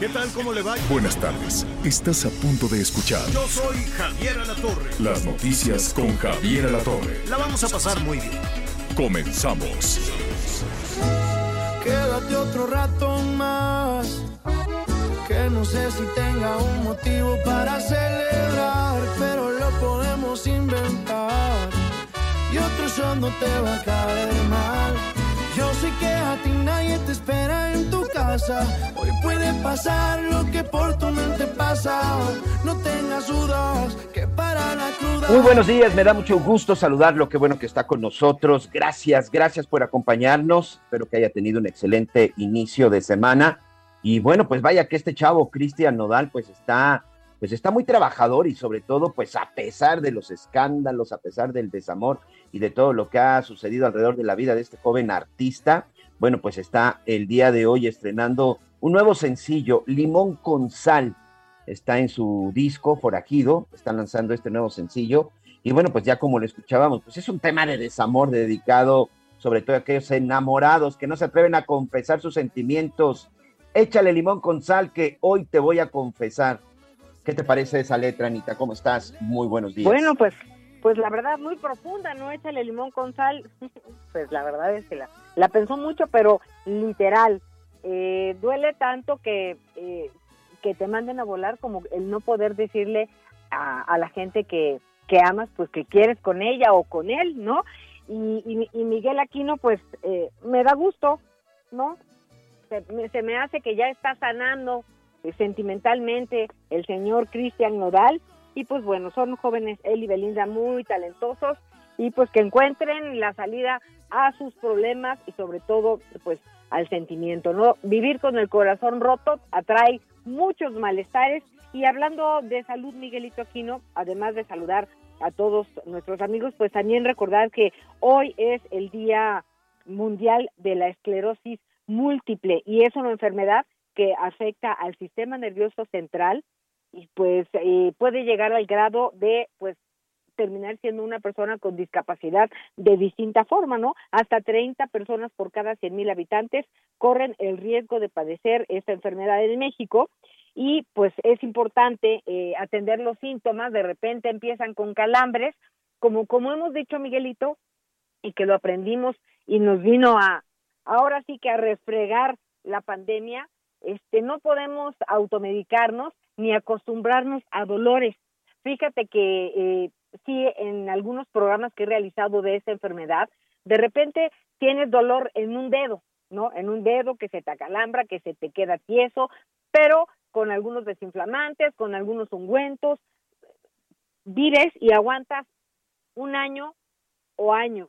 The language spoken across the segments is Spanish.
¿Qué tal? ¿Cómo le va? Buenas tardes. Estás a punto de escuchar Yo soy Javier Alatorre. las noticias con Javier Alatorre. La vamos a pasar muy bien. Comenzamos. Quédate otro rato más. Que no sé si tenga un motivo para celebrar, pero lo podemos inventar. Y otro show no te va a caer mal. Yo sé que a ti nadie te espera en tu casa. Hoy puede pasar lo que por tu mente pasa. No tengas dudas que para la cruda. Muy buenos días, me da mucho gusto saludarlo, qué bueno que está con nosotros. Gracias, gracias por acompañarnos. Espero que haya tenido un excelente inicio de semana. Y bueno, pues vaya que este chavo, Cristian Nodal, pues está, pues está muy trabajador y sobre todo, pues a pesar de los escándalos, a pesar del desamor y de todo lo que ha sucedido alrededor de la vida de este joven artista, bueno, pues está el día de hoy estrenando un nuevo sencillo, Limón con Sal. Está en su disco Forajido, está lanzando este nuevo sencillo. Y bueno, pues ya como lo escuchábamos, pues es un tema de desamor dedicado sobre todo a aquellos enamorados que no se atreven a confesar sus sentimientos. Échale limón con sal que hoy te voy a confesar. ¿Qué te parece esa letra, Anita? ¿Cómo estás? Muy buenos días. Bueno, pues, pues la verdad muy profunda, ¿no? Échale limón con sal. pues la verdad es que la, la pensó mucho, pero literal. Eh, duele tanto que, eh, que te manden a volar como el no poder decirle a, la gente que, que amas, pues que quieres con ella o con él, ¿no? Y, y, y Miguel Aquino, pues eh, me da gusto, ¿no? Se, me- se me hace que ya está sanando sentimentalmente el señor Cristian Nodal y pues bueno, son jóvenes él y Belinda muy talentosos. Y pues que encuentren la salida a sus problemas y sobre todo pues al sentimiento, ¿no? Vivir con el corazón roto atrae muchos malestares. Y hablando de salud Miguelito Aquino, además de saludar a todos nuestros amigos, pues también recordar que hoy es el Día Mundial de la Esclerosis Múltiple. Y es una enfermedad que afecta al sistema nervioso central y pues eh, puede llegar al grado de pues terminar siendo una persona con discapacidad de distinta forma, ¿no? Hasta 30 personas por cada 100 mil habitantes corren el riesgo de padecer esta enfermedad en México y pues es importante eh, atender los síntomas, de repente empiezan con calambres, como, como hemos dicho Miguelito, y que lo aprendimos y nos vino a, ahora sí que a refregar la pandemia, este, no podemos automedicarnos ni acostumbrarnos a dolores. Fíjate que eh, sí, en algunos programas que he realizado de esta enfermedad, de repente tienes dolor en un dedo, ¿no? En un dedo que se te acalambra, que se te queda tieso, pero con algunos desinflamantes, con algunos ungüentos, vives y aguantas un año o año.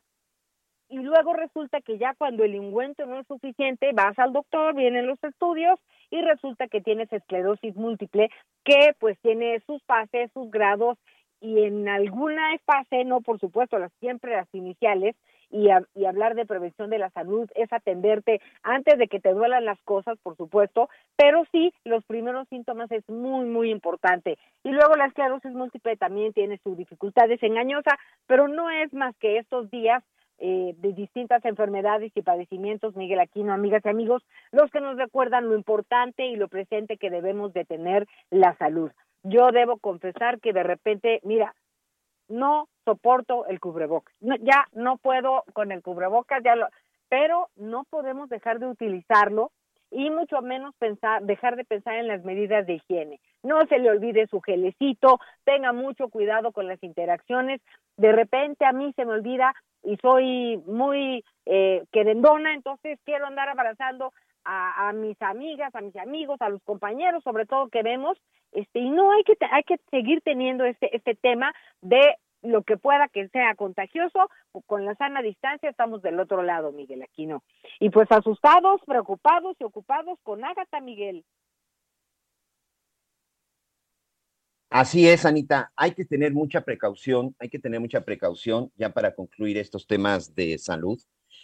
Y luego resulta que ya cuando el ungüento no es suficiente, vas al doctor, vienen los estudios y resulta que tienes esclerosis múltiple que pues tiene sus fases, sus grados y en alguna fase, no por supuesto, las siempre las iniciales, y, y hablar de prevención de la salud es atenderte antes de que te duelan las cosas, por supuesto, pero sí, los primeros síntomas es muy, muy importante. Y luego la esclerosis múltiple también tiene sus dificultades engañosa, pero no es más que estos días eh, de distintas enfermedades y padecimientos, Miguel Aquino, amigas y amigos, los que nos recuerdan lo importante y lo presente que debemos de tener la salud. Yo debo confesar que de repente, mira, no soporto el cubrebocas. Ya no puedo con el cubrebocas, ya lo, pero no podemos dejar de utilizarlo y mucho menos pensar, dejar de pensar en las medidas de higiene. No se le olvide su gelecito, tenga mucho cuidado con las interacciones. De repente a mí se me olvida y soy muy eh, querendona, entonces quiero andar abrazando a, a mis amigas, a mis amigos, a los compañeros, sobre todo que vemos, este, y no hay que hay que seguir teniendo este este tema de lo que pueda que sea contagioso, con la sana distancia estamos del otro lado, Miguel Aquino. Y pues asustados, preocupados y ocupados con Ágata, Miguel. Así es, Anita. Hay que tener mucha precaución, hay que tener mucha precaución ya para concluir estos temas de salud.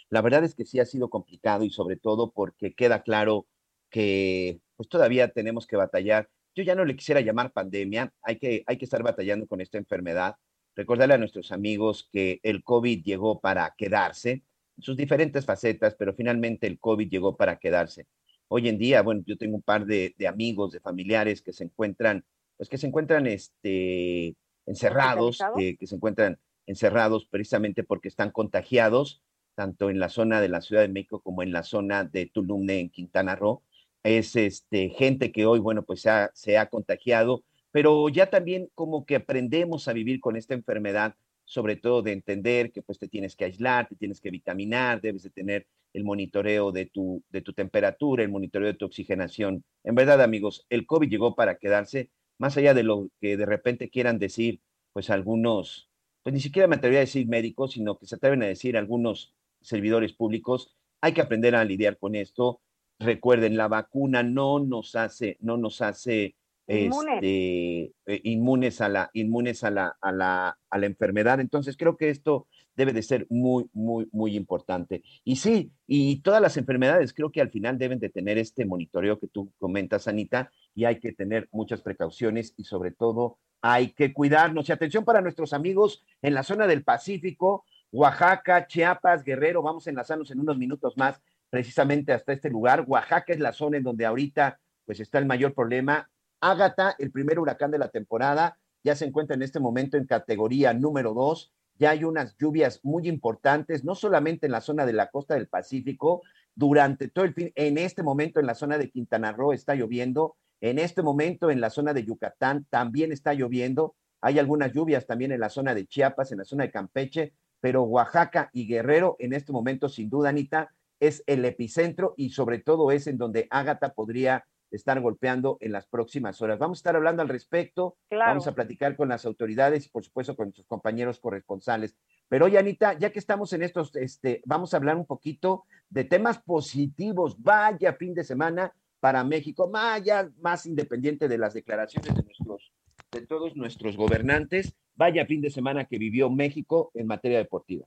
La verdad es que sí ha sido complicado y sobre todo porque queda claro que pues todavía tenemos que batallar. Yo ya no le quisiera llamar pandemia, hay que, hay que estar batallando con esta enfermedad. Recordarle a nuestros amigos que el COVID llegó para quedarse, sus diferentes facetas, pero finalmente el COVID llegó para quedarse. Hoy en día, bueno, yo tengo un par de, de amigos, de familiares que se encuentran pues que se encuentran este, encerrados, que se encuentran encerrados precisamente porque están contagiados, tanto en la zona de la Ciudad de México como en la zona de Tulum, en Quintana Roo. Es este, gente que hoy, bueno, pues se ha contagiado, pero ya también como que aprendemos a vivir con esta enfermedad, sobre todo de entender que pues te tienes que aislar, te tienes que vitaminar, debes de tener el monitoreo de tu, de tu temperatura, el monitoreo de tu oxigenación. En verdad, amigos, el COVID llegó para quedarse más allá de lo que de repente quieran decir, pues algunos, pues ni siquiera me atrevería a decir médicos, sino que se atreven a decir algunos servidores públicos, hay que aprender a lidiar con esto. Recuerden, la vacuna no nos hace, no nos hace este, eh, inmunes a la, inmunes a la, a la, a la enfermedad. Entonces creo que esto debe de ser muy, muy, muy importante. Y sí, y todas las enfermedades creo que al final deben de tener este monitoreo que tú comentas, Anita, y hay que tener muchas precauciones y sobre todo hay que cuidarnos. Y atención para nuestros amigos en la zona del Pacífico, Oaxaca, Chiapas, Guerrero, vamos a enlazarnos en unos minutos más precisamente hasta este lugar. Oaxaca es la zona en donde ahorita pues está el mayor problema. Ágata, el primer huracán de la temporada, ya se encuentra en este momento en categoría número dos. Ya hay unas lluvias muy importantes, no solamente en la zona de la costa del Pacífico, durante todo el fin, en este momento en la zona de Quintana Roo está lloviendo, en este momento en la zona de Yucatán también está lloviendo, hay algunas lluvias también en la zona de Chiapas, en la zona de Campeche, pero Oaxaca y Guerrero en este momento, sin duda, Anita, es el epicentro y sobre todo es en donde Ágata podría estar golpeando en las próximas horas. Vamos a estar hablando al respecto, vamos a platicar con las autoridades y por supuesto con nuestros compañeros corresponsales. Pero oye, Anita, ya que estamos en estos, este, vamos a hablar un poquito de temas positivos. Vaya fin de semana para México, vaya más independiente de las declaraciones de nuestros, de todos nuestros gobernantes, vaya fin de semana que vivió México en materia deportiva.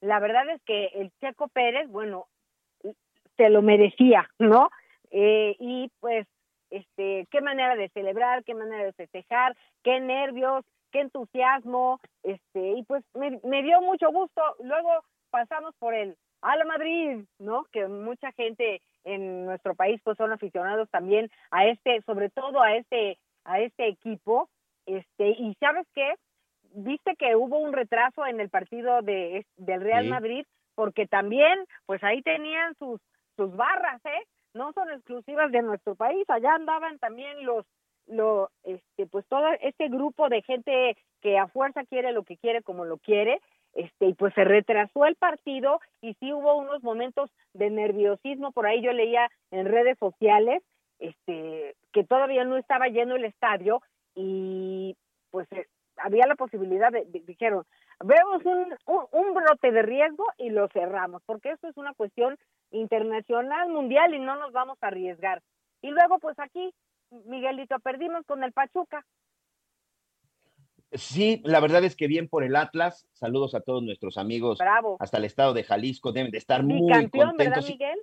La verdad es que el Checo Pérez, bueno, se lo merecía, ¿no? Eh, y pues, este, qué manera de celebrar, qué manera de festejar, qué nervios, qué entusiasmo, este, y pues me, me dio mucho gusto. Luego pasamos por el a la Madrid, ¿no? Que mucha gente en nuestro país pues son aficionados también a este, sobre todo a este, a este equipo, este, y sabes qué, viste que hubo un retraso en el partido de del Real Madrid, porque también, pues ahí tenían sus, sus barras, ¿eh? No son exclusivas de nuestro país, allá andaban también los lo este pues todo este grupo de gente que a fuerza quiere lo que quiere como lo quiere este y pues se retrasó el partido y sí hubo unos momentos de nerviosismo. Por ahí yo leía en redes sociales este que todavía no estaba lleno el estadio y pues eh, había la posibilidad de, dijeron vemos un, un, brote de riesgo y lo cerramos, porque esto es una cuestión internacional, mundial y no nos vamos a arriesgar. Y luego, pues aquí, Miguelito, perdimos con el Pachuca. Sí, la verdad es que bien por el Atlas. Saludos a todos nuestros amigos Bravo. hasta el estado de Jalisco. Deben de estar muy contentos. ¿verdad, Miguel?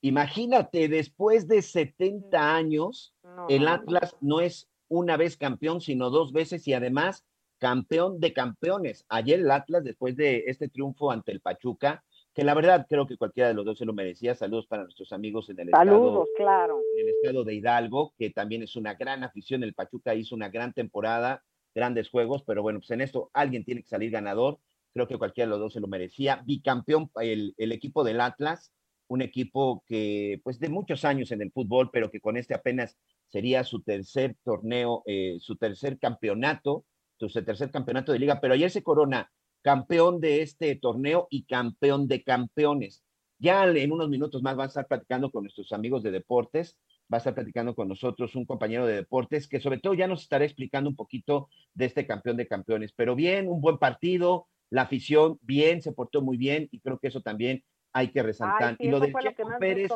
Imagínate, después de 70 años, el Atlas no es una vez campeón, sino dos veces y además campeón de campeones. Ayer el Atlas, después de este triunfo ante el Pachuca, que la verdad creo que cualquiera de los dos se lo merecía. Saludos para nuestros amigos en el Saludos, claro. En el estado de Hidalgo, que también es una gran afición. El Pachuca hizo una gran temporada, grandes juegos, pero bueno, pues en esto alguien tiene que salir ganador. Creo que cualquiera de los dos se lo merecía. Bicampeón el, el equipo del Atlas, un equipo que, pues de muchos años en el fútbol, pero que con este apenas sería su tercer torneo, eh, su tercer campeonato su tercer campeonato de liga, pero ayer se corona campeón de este torneo y campeón de campeones. Ya en unos minutos más van a estar platicando con nuestros amigos de deportes va a estar platicando con nosotros un compañero de deportes que sobre todo ya nos estará explicando un poquito de este campeón de campeones. Pero bien, un buen partido, la afición bien, se portó muy bien y creo que eso también hay que resaltar. y lo de Checo Pérez,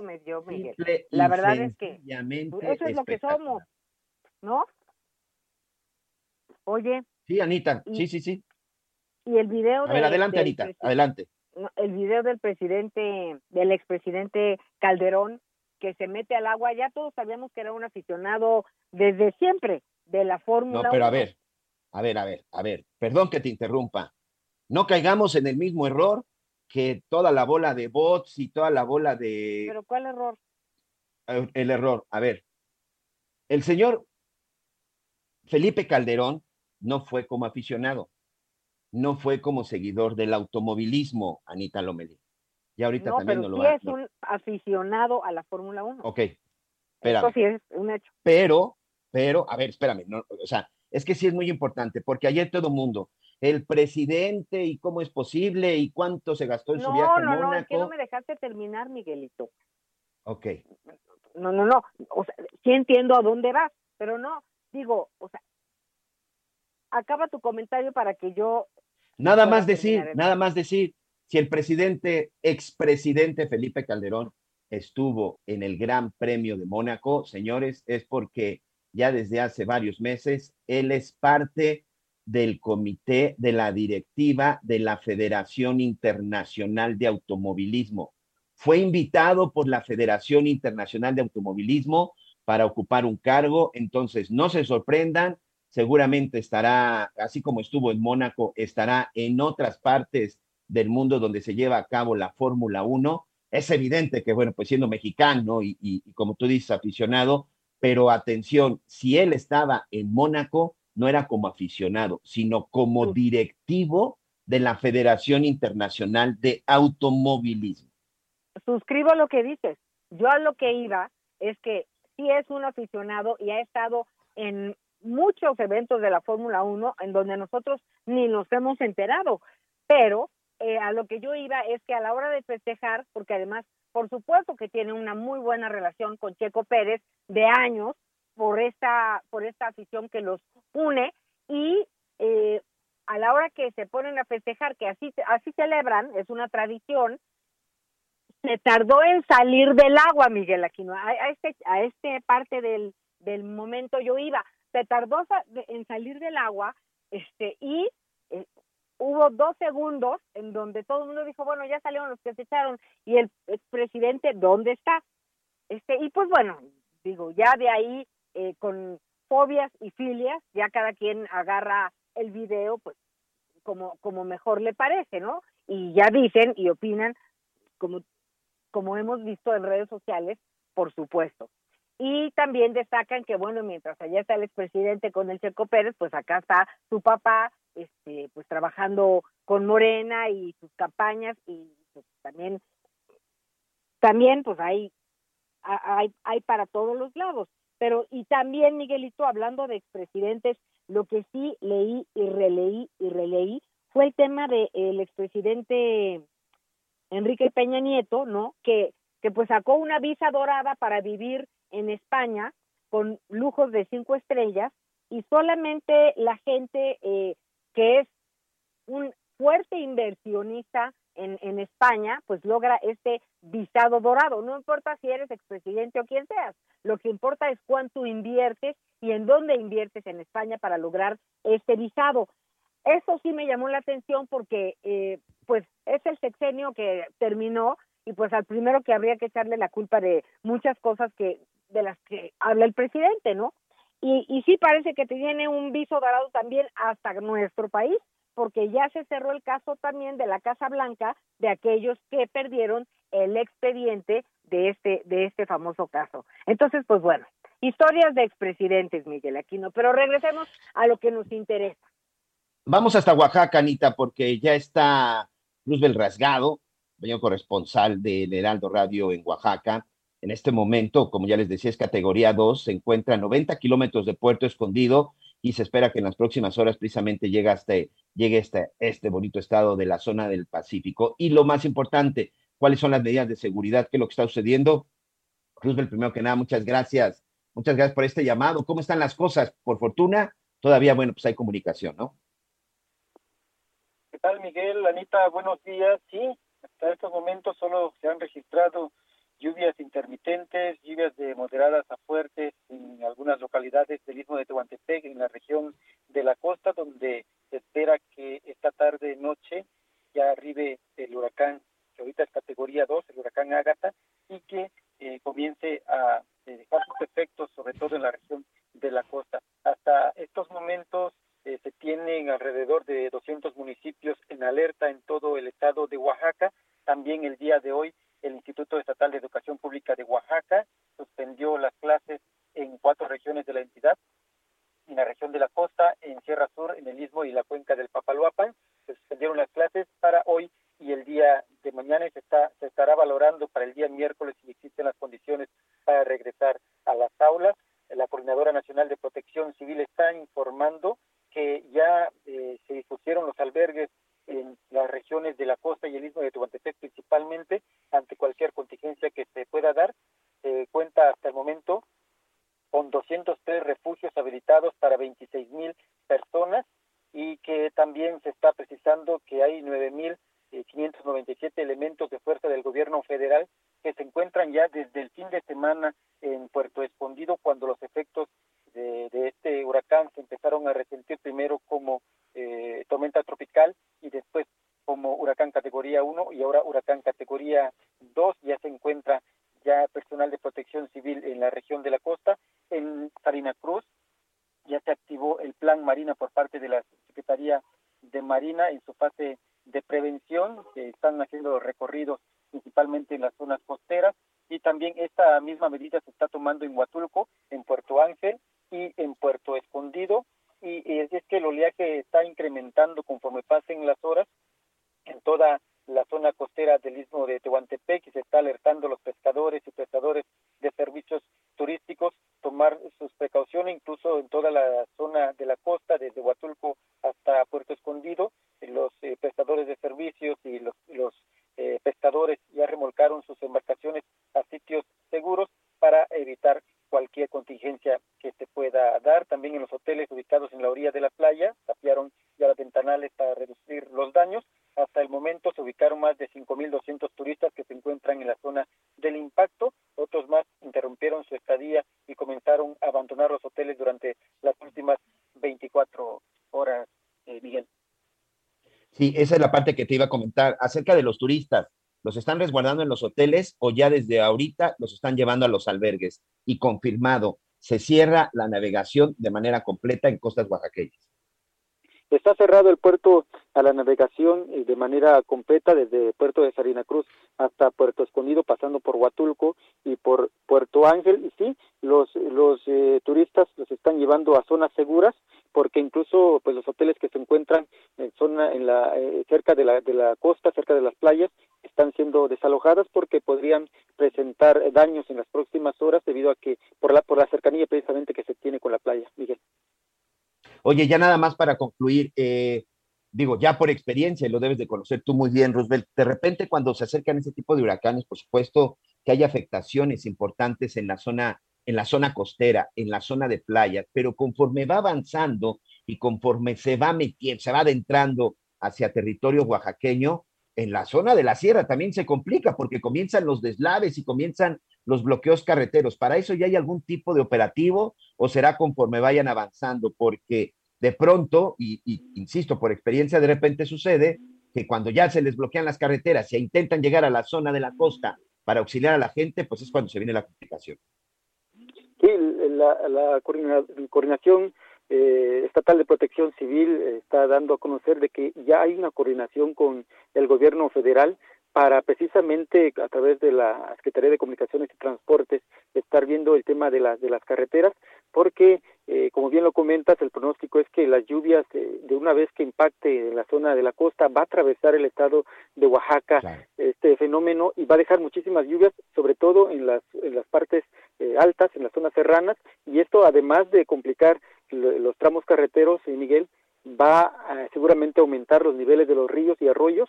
La verdad es que eso es lo que somos, ¿no? Oye. Sí, Anita, sí, sí, sí. Y el video A ver, adelante, Anita, adelante. El video del presidente, del expresidente Calderón, que se mete al agua, ya todos sabíamos que era un aficionado desde siempre de la Fórmula No, pero a ver, a ver, a ver, a ver, perdón que te interrumpa. No caigamos en el mismo error que toda la bola de bots y toda la bola de... ¿Pero cuál error? El error, a ver. El señor Felipe Calderón no fue como aficionado, no fue como seguidor del automovilismo, Anita Lomelí. Y ahorita también no lo sí es un aficionado a la Fórmula 1. Ok, Eso sí es un hecho. Pero, pero, a ver, espérame, no, o sea, es que sí es muy importante, porque ayer todo mundo, el presidente y cómo es posible y cuánto se gastó en su viaje a Mónaco. No, no, es que no me dejaste terminar, Miguelito. Ok. No, no, no, o sea, sí entiendo a dónde vas, pero no, digo, o sea, acaba tu comentario para que yo... Nada más decir, nada más decir, si el presidente, expresidente Felipe Calderón estuvo en el Gran Premio de Mónaco, señores, es porque ya desde hace varios meses él es parte del comité de la directiva de la Federación Internacional de Automovilismo. Fue invitado por la Federación Internacional de Automovilismo para ocupar un cargo, entonces no se sorprendan, seguramente estará, así como estuvo en Mónaco, estará en otras partes del mundo donde se lleva a cabo la Fórmula 1. Es evidente que, bueno, pues siendo mexicano y, y, como tú dices, aficionado, pero atención, si él estaba en Mónaco, no era como aficionado, sino como directivo de la Federación Internacional de Automovilismo. Suscribo lo que dices. Yo a lo que iba es que sí es un aficionado y ha estado en muchos eventos de la Fórmula 1 en donde nosotros ni nos hemos enterado, pero eh, a lo que yo iba es que a la hora de festejar, porque además, por supuesto que tiene una muy buena relación con Checo Pérez de años por esta, por esta afición que los une y eh, a la hora que se ponen a festejar, que así, así celebran, es una tradición, se tardó en salir del agua, Miguel Aquino. A, a este, a este parte del, del momento yo iba, se tardó en salir del agua, este, y eh, hubo dos segundos en donde todo el mundo dijo, bueno, ya salieron los que se echaron y el presidente, ¿dónde está? Este, y pues bueno, digo, ya de ahí eh, con fobias y filias, ya cada quien agarra el video, pues como, como mejor le parece, ¿no? Y ya dicen y opinan, como, como hemos visto en redes sociales, por supuesto. Y también destacan que, bueno, mientras allá está el expresidente con el Checo Pérez, pues acá está su papá, este, pues trabajando con Morena y sus campañas y pues, también, también pues hay, hay, hay para todos los lados. Pero, y también, Miguelito, hablando de expresidentes, lo que sí leí y releí y releí fue el tema del el expresidente Enrique Peña Nieto, ¿no? Que, que pues sacó una visa dorada para vivir en España con lujos de cinco estrellas y solamente la gente eh, que es un fuerte inversionista en, en España, pues logra este visado dorado. No importa si eres expresidente o quien seas, lo que importa es cuánto inviertes y en dónde inviertes en España para lograr este visado. Eso sí me llamó la atención porque eh, pues es el sexenio que terminó y pues al primero que habría que echarle la culpa de muchas cosas que de las que habla el presidente, ¿no? Y, y sí parece que tiene un viso dorado también hasta nuestro país, porque ya se cerró el caso también de la Casa Blanca de aquellos que perdieron el expediente de este de este famoso caso. Entonces, pues bueno, historias de expresidentes, Miguel Aquino, pero regresemos a lo que nos interesa. Vamos hasta Oaxaca, Anita, porque ya está Luzbel Rasgado, señor corresponsal del Heraldo Radio en Oaxaca, en este momento, como ya les decía, es categoría 2, se encuentra a 90 kilómetros de Puerto Escondido y se espera que en las próximas horas precisamente llegue hasta, llegue este, este bonito estado de la zona del Pacífico. Y lo más importante, ¿cuáles son las medidas de seguridad? ¿Qué es lo que está sucediendo? Roosevelt, primero que nada, muchas gracias. Muchas gracias por este llamado. ¿Cómo están las cosas? Por fortuna, todavía, bueno, pues hay comunicación, ¿no? ¿Qué tal, Miguel? Anita, buenos días. Sí, hasta estos momentos solo se han registrado lluvias intermitentes, lluvias de moderadas a fuertes en algunas localidades del istmo de Tehuantepec, en la región de la costa, donde se espera que esta tarde noche ya arribe el huracán, que ahorita es categoría 2, el huracán Ágata, y que eh, comience a eh, dejar sus efectos, sobre todo en la región de la costa. Hasta estos momentos eh, se tienen alrededor de 200 municipios en alerta en todo el estado de Oaxaca. También el día de hoy el Instituto Estatal de Educación Pública de Oaxaca suspendió las clases en cuatro regiones de la entidad, en la región de la costa, en Sierra Sur, en el Istmo y la cuenca del Papaloapan. Se suspendieron las clases para hoy y el día de mañana se, está, se estará valorando para el día miércoles si existen las condiciones para regresar a las aulas. La Coordinadora Nacional de Protección Civil está informando que ya eh, se dispusieron los albergues en las regiones de la costa y el istmo de Tehuantepec principalmente Sí, esa es la parte que te iba a comentar acerca de los turistas. ¿Los están resguardando en los hoteles o ya desde ahorita los están llevando a los albergues? Y confirmado, se cierra la navegación de manera completa en costas oaxaqueñas. Está cerrado el puerto a la navegación eh, de manera completa desde el puerto de Sarina Cruz hasta Puerto Escondido, pasando por Huatulco y por Puerto Ángel. Y sí, los, los eh, turistas los están llevando a zonas seguras porque incluso pues los hoteles que se encuentran en zona en la eh, cerca de la de la costa cerca de las playas están siendo desalojadas porque podrían presentar daños en las próximas horas debido a que por la por la cercanía precisamente que se tiene con la playa Miguel oye ya nada más para concluir eh, digo ya por experiencia y lo debes de conocer tú muy bien Roosevelt de repente cuando se acercan ese tipo de huracanes por supuesto que hay afectaciones importantes en la zona en la zona costera, en la zona de playa, pero conforme va avanzando y conforme se va metiendo, se va adentrando hacia territorio oaxaqueño, en la zona de la sierra también se complica porque comienzan los deslaves y comienzan los bloqueos carreteros. ¿Para eso ya hay algún tipo de operativo o será conforme vayan avanzando? Porque de pronto, y, y insisto, por experiencia de repente sucede que cuando ya se les bloquean las carreteras y intentan llegar a la zona de la costa para auxiliar a la gente, pues es cuando se viene la complicación. Sí, la, la coordinación eh, estatal de protección civil está dando a conocer de que ya hay una coordinación con el gobierno federal para precisamente a través de la Secretaría de Comunicaciones y Transportes estar viendo el tema de las de las carreteras porque eh, como bien lo comentas el pronóstico es que las lluvias eh, de una vez que impacte en la zona de la costa va a atravesar el estado de Oaxaca este fenómeno y va a dejar muchísimas lluvias sobre todo en las en las partes eh, altas en las zonas serranas y esto además de complicar los tramos carreteros Miguel va a seguramente aumentar los niveles de los ríos y arroyos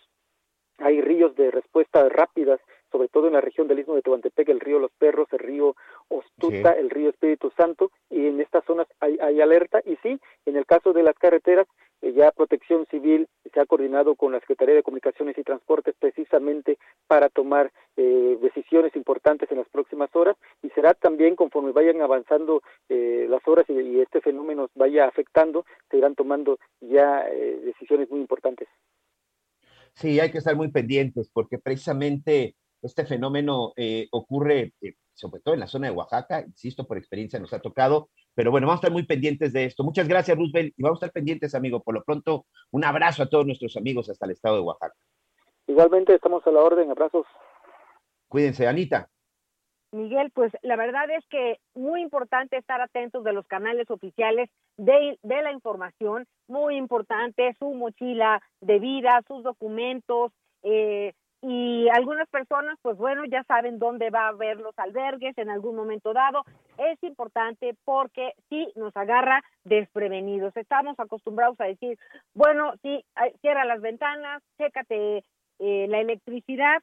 hay ríos de respuesta rápidas sobre todo en la región del Istmo de Tehuantepec, el río Los Perros, el río Ostuta, el río Espíritu Santo, y en estas zonas hay, hay alerta. Y sí, en el caso de las carreteras, eh, ya Protección Civil se ha coordinado con la Secretaría de Comunicaciones y Transportes precisamente para tomar eh, decisiones importantes en las próximas horas y será también conforme vayan avanzando eh, las horas y, este fenómeno vaya afectando, se irán tomando ya decisiones muy importantes. Sí, hay que estar muy pendientes porque precisamente este fenómeno ocurre sobre todo en la zona de Oaxaca, insisto, por experiencia nos ha tocado, pero bueno, vamos a estar muy pendientes de esto. Muchas gracias, Roosevelt, y vamos a estar pendientes, amigo. Por lo pronto, un abrazo a todos nuestros amigos hasta el estado de Oaxaca. Igualmente, estamos a la orden. Abrazos. Cuídense, Anita. Miguel, pues la verdad es que muy importante estar atentos de los canales oficiales de, la información, muy importante su mochila de vida, sus documentos, eh, y algunas personas, pues bueno, ya saben dónde va a haber los albergues en algún momento dado. Es importante porque sí nos agarra desprevenidos. Estamos acostumbrados a decir, bueno, sí, cierra las ventanas, chécate eh, la electricidad,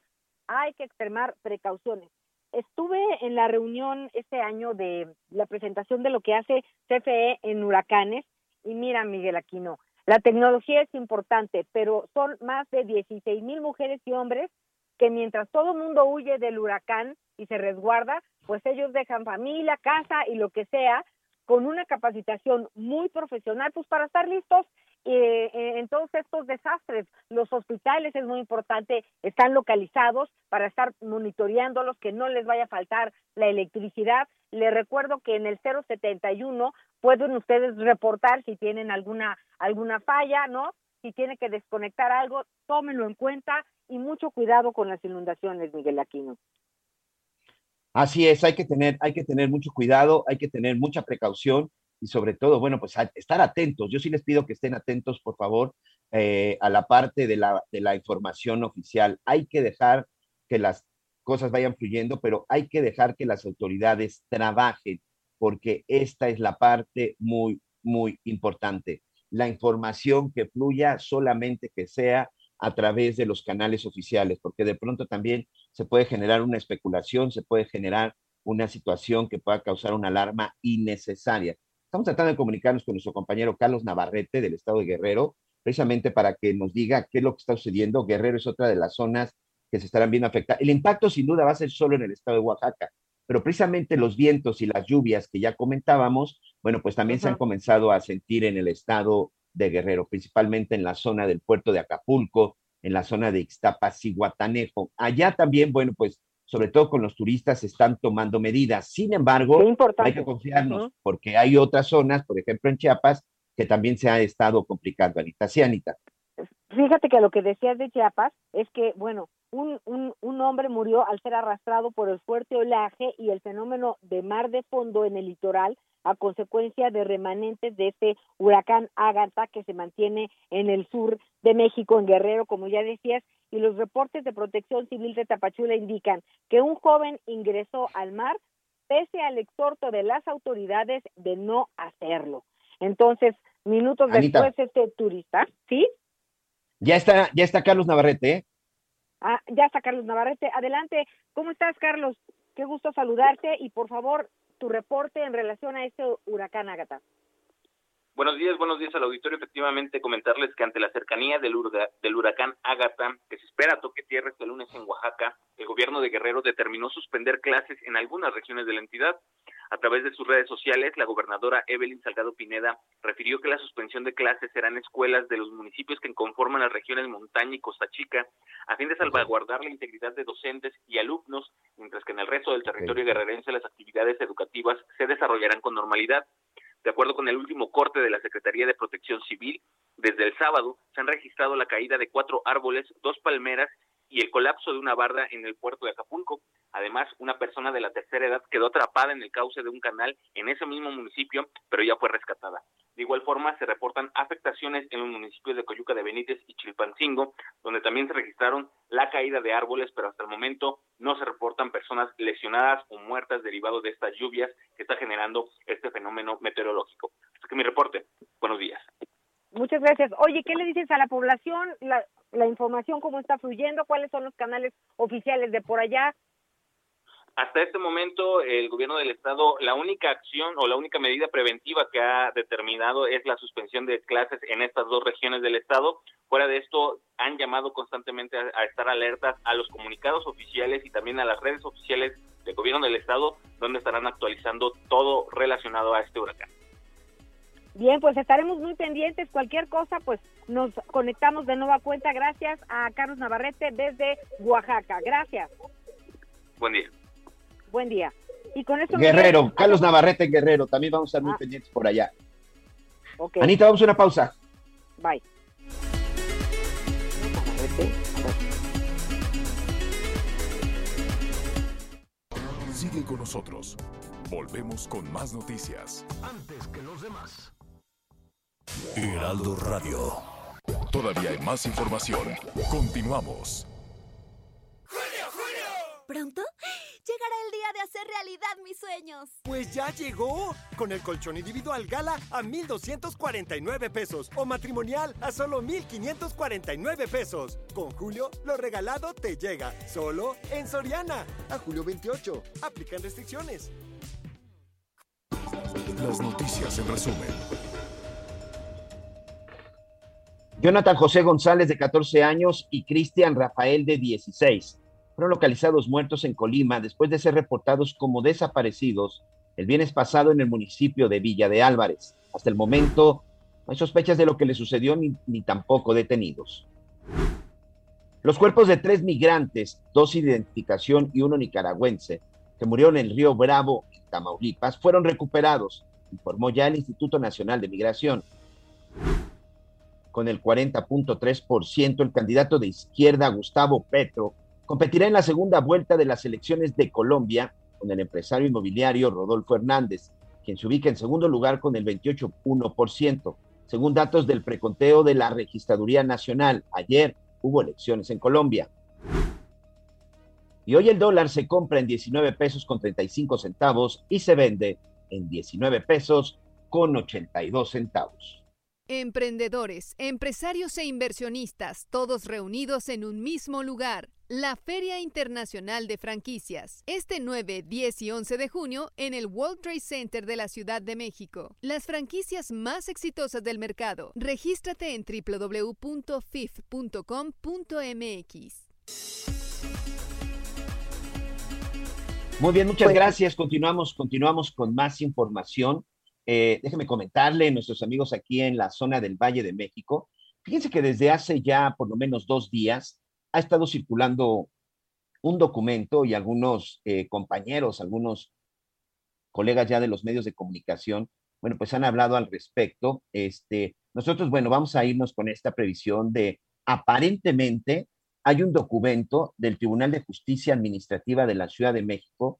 hay que extremar precauciones. Estuve en la reunión este año de la presentación de lo que hace CFE en huracanes y mira, Miguel Aquino, la tecnología es importante, pero son más de 16 mil mujeres y hombres que mientras todo el mundo huye del huracán y se resguarda, pues ellos dejan familia, casa y lo que sea con una capacitación muy profesional, pues para estar listos eh, en todos estos desastres. Los hospitales es muy importante, están localizados para estar monitoreándolos, que no les vaya a faltar la electricidad. Les recuerdo que en el 071 pueden ustedes reportar si tienen alguna alguna falla, ¿no? Si tiene que desconectar algo, tómenlo en cuenta y mucho cuidado con las inundaciones, Miguel Aquino. Así es, hay que tener, hay que tener mucho cuidado, hay que tener mucha precaución y sobre todo, bueno, pues estar atentos. Yo sí les pido que estén atentos, por favor, eh, a la parte de la, de la información oficial. Hay que dejar que las cosas vayan fluyendo, pero hay que dejar que las autoridades trabajen, porque esta es la parte muy, muy importante. La información que fluya solamente que sea a través de los canales oficiales, porque de pronto también se puede generar una especulación, se puede generar una situación que pueda causar una alarma innecesaria. Estamos tratando de comunicarnos con nuestro compañero Carlos Navarrete del estado de Guerrero, precisamente para que nos diga qué es lo que está sucediendo. Guerrero es otra de las zonas que se estarán viendo afectadas. El impacto sin duda va a ser solo en el estado de Oaxaca, pero precisamente los vientos y las lluvias que ya comentábamos, bueno, pues también se han comenzado a sentir en el estado de Guerrero, principalmente en la zona del puerto de Acapulco, en la zona de Ixtapas y Guatanejo. Allá también, bueno, pues sobre todo con los turistas, están tomando medidas. Sin embargo, hay que confiarnos, porque hay otras zonas, por ejemplo en Chiapas, que también se ha estado complicando, Anita. Sí, Anita. Fíjate que lo que decías de Chiapas es que, bueno, un, un, un, hombre murió al ser arrastrado por el fuerte oleaje y el fenómeno de mar de fondo en el litoral a consecuencia de remanentes de este huracán Ágata que se mantiene en el sur de México, en Guerrero, como ya decías, y los reportes de protección civil de Tapachula indican que un joven ingresó al mar pese al exhorto de las autoridades de no hacerlo. Entonces, minutos después, este turista, ¿sí? Ya está, ya está Carlos Navarrete, ¿eh? Ah, ya está Carlos Navarrete. Adelante. ¿Cómo estás, Carlos? Qué gusto saludarte y por favor, tu reporte en relación a este huracán Ágata. Buenos días, buenos días al auditorio. Efectivamente, comentarles que ante la cercanía del, del huracán Ágata, que se espera toque tierra este lunes en Oaxaca, el gobierno de Guerrero determinó suspender clases en algunas regiones de la entidad. A través de sus redes sociales, la gobernadora Evelyn Salgado Pineda refirió que la suspensión de clases será en escuelas de los municipios que conforman las regiones Montaña y Costa Chica, a fin de salvaguardar la integridad de docentes y alumnos, mientras que en el resto del territorio guerrerense las actividades educativas se desarrollarán con normalidad. De acuerdo con el último corte de la Secretaría de Protección Civil, desde el sábado se han registrado la caída de cuatro árboles, dos palmeras y el colapso de una barda en el puerto de Acapulco. Además, una persona de la tercera edad quedó atrapada en el cauce de un canal en ese mismo municipio, pero ya fue rescatada. De igual forma, se reportan afectaciones en los municipios de Coyuca de Benítez y Chilpancingo, donde también se registraron la caída de árboles, pero hasta el momento no se reportan personas lesionadas o muertas derivado de estas lluvias que está generando este fenómeno meteorológico. Así que mi reporte. Buenos días. Muchas gracias. Oye, ¿qué le dices a la población? la información, cómo está fluyendo, cuáles son los canales oficiales de por allá. Hasta este momento, el gobierno del estado, la única acción o la única medida preventiva que ha determinado es la suspensión de clases en estas dos regiones del estado. Fuera de esto, han llamado constantemente a, estar alertas a los comunicados oficiales y también a las redes oficiales del gobierno del estado, donde estarán actualizando todo relacionado a este huracán. Bien, pues estaremos muy pendientes. Cualquier cosa, pues nos conectamos de nueva cuenta. Gracias a Carlos Navarrete desde Oaxaca. Gracias. Buen día. Buen día. Y con esto Guerrero, Carlos Navarrete Guerrero, también vamos a estar muy ah. pendientes por allá. Anita, vamos a una pausa. Bye. Sigue con nosotros. Volvemos con más noticias. Antes que los demás. Heraldo Radio. Todavía hay más información. Continuamos. ¿Pronto? Llegará el día de hacer realidad mis sueños. Pues ya llegó. Con el colchón individual Gala a 1,249 pesos. O matrimonial a solo 1,549 pesos. Con Julio, lo regalado te llega. Solo en Soriana. A julio 28. Aplican restricciones. Las noticias en resumen. Jonathan José González, de 14 años, y Cristian Rafael, de 16 fueron localizados muertos en Colima después de ser reportados como desaparecidos el viernes pasado en el municipio de Villa de Álvarez. Hasta el momento no hay sospechas de lo que le sucedió ni, ni tampoco detenidos. Los cuerpos de tres migrantes, dos de identificación y uno nicaragüense, que murieron en el río Bravo, en Tamaulipas, fueron recuperados, informó ya el Instituto Nacional de Migración. Con el 40.3%, el candidato de izquierda, Gustavo Petro, competirá en la segunda vuelta de las elecciones de Colombia con el empresario inmobiliario Rodolfo Hernández, quien se ubica en segundo lugar con el 28.1%, según datos del preconteo de la Registraduría Nacional. Ayer hubo elecciones en Colombia. Y hoy el dólar se compra en 19 pesos con 35 centavos y se vende en 19 pesos con 82 centavos. Emprendedores, empresarios e inversionistas, todos reunidos en un mismo lugar. La Feria Internacional de Franquicias, este 9, 10 y 11 de junio en el World Trade Center de la Ciudad de México. Las franquicias más exitosas del mercado. Regístrate en www.fif.com.mx. Muy bien, muchas gracias. Continuamos, continuamos con más información. Eh, déjeme comentarle a nuestros amigos aquí en la zona del Valle de México. Fíjense que desde hace ya por lo menos dos días ha estado circulando un documento y algunos eh, compañeros, algunos colegas ya de los medios de comunicación, bueno, pues han hablado al respecto. Este, nosotros, bueno, vamos a irnos con esta previsión de aparentemente hay un documento del Tribunal de Justicia Administrativa de la Ciudad de México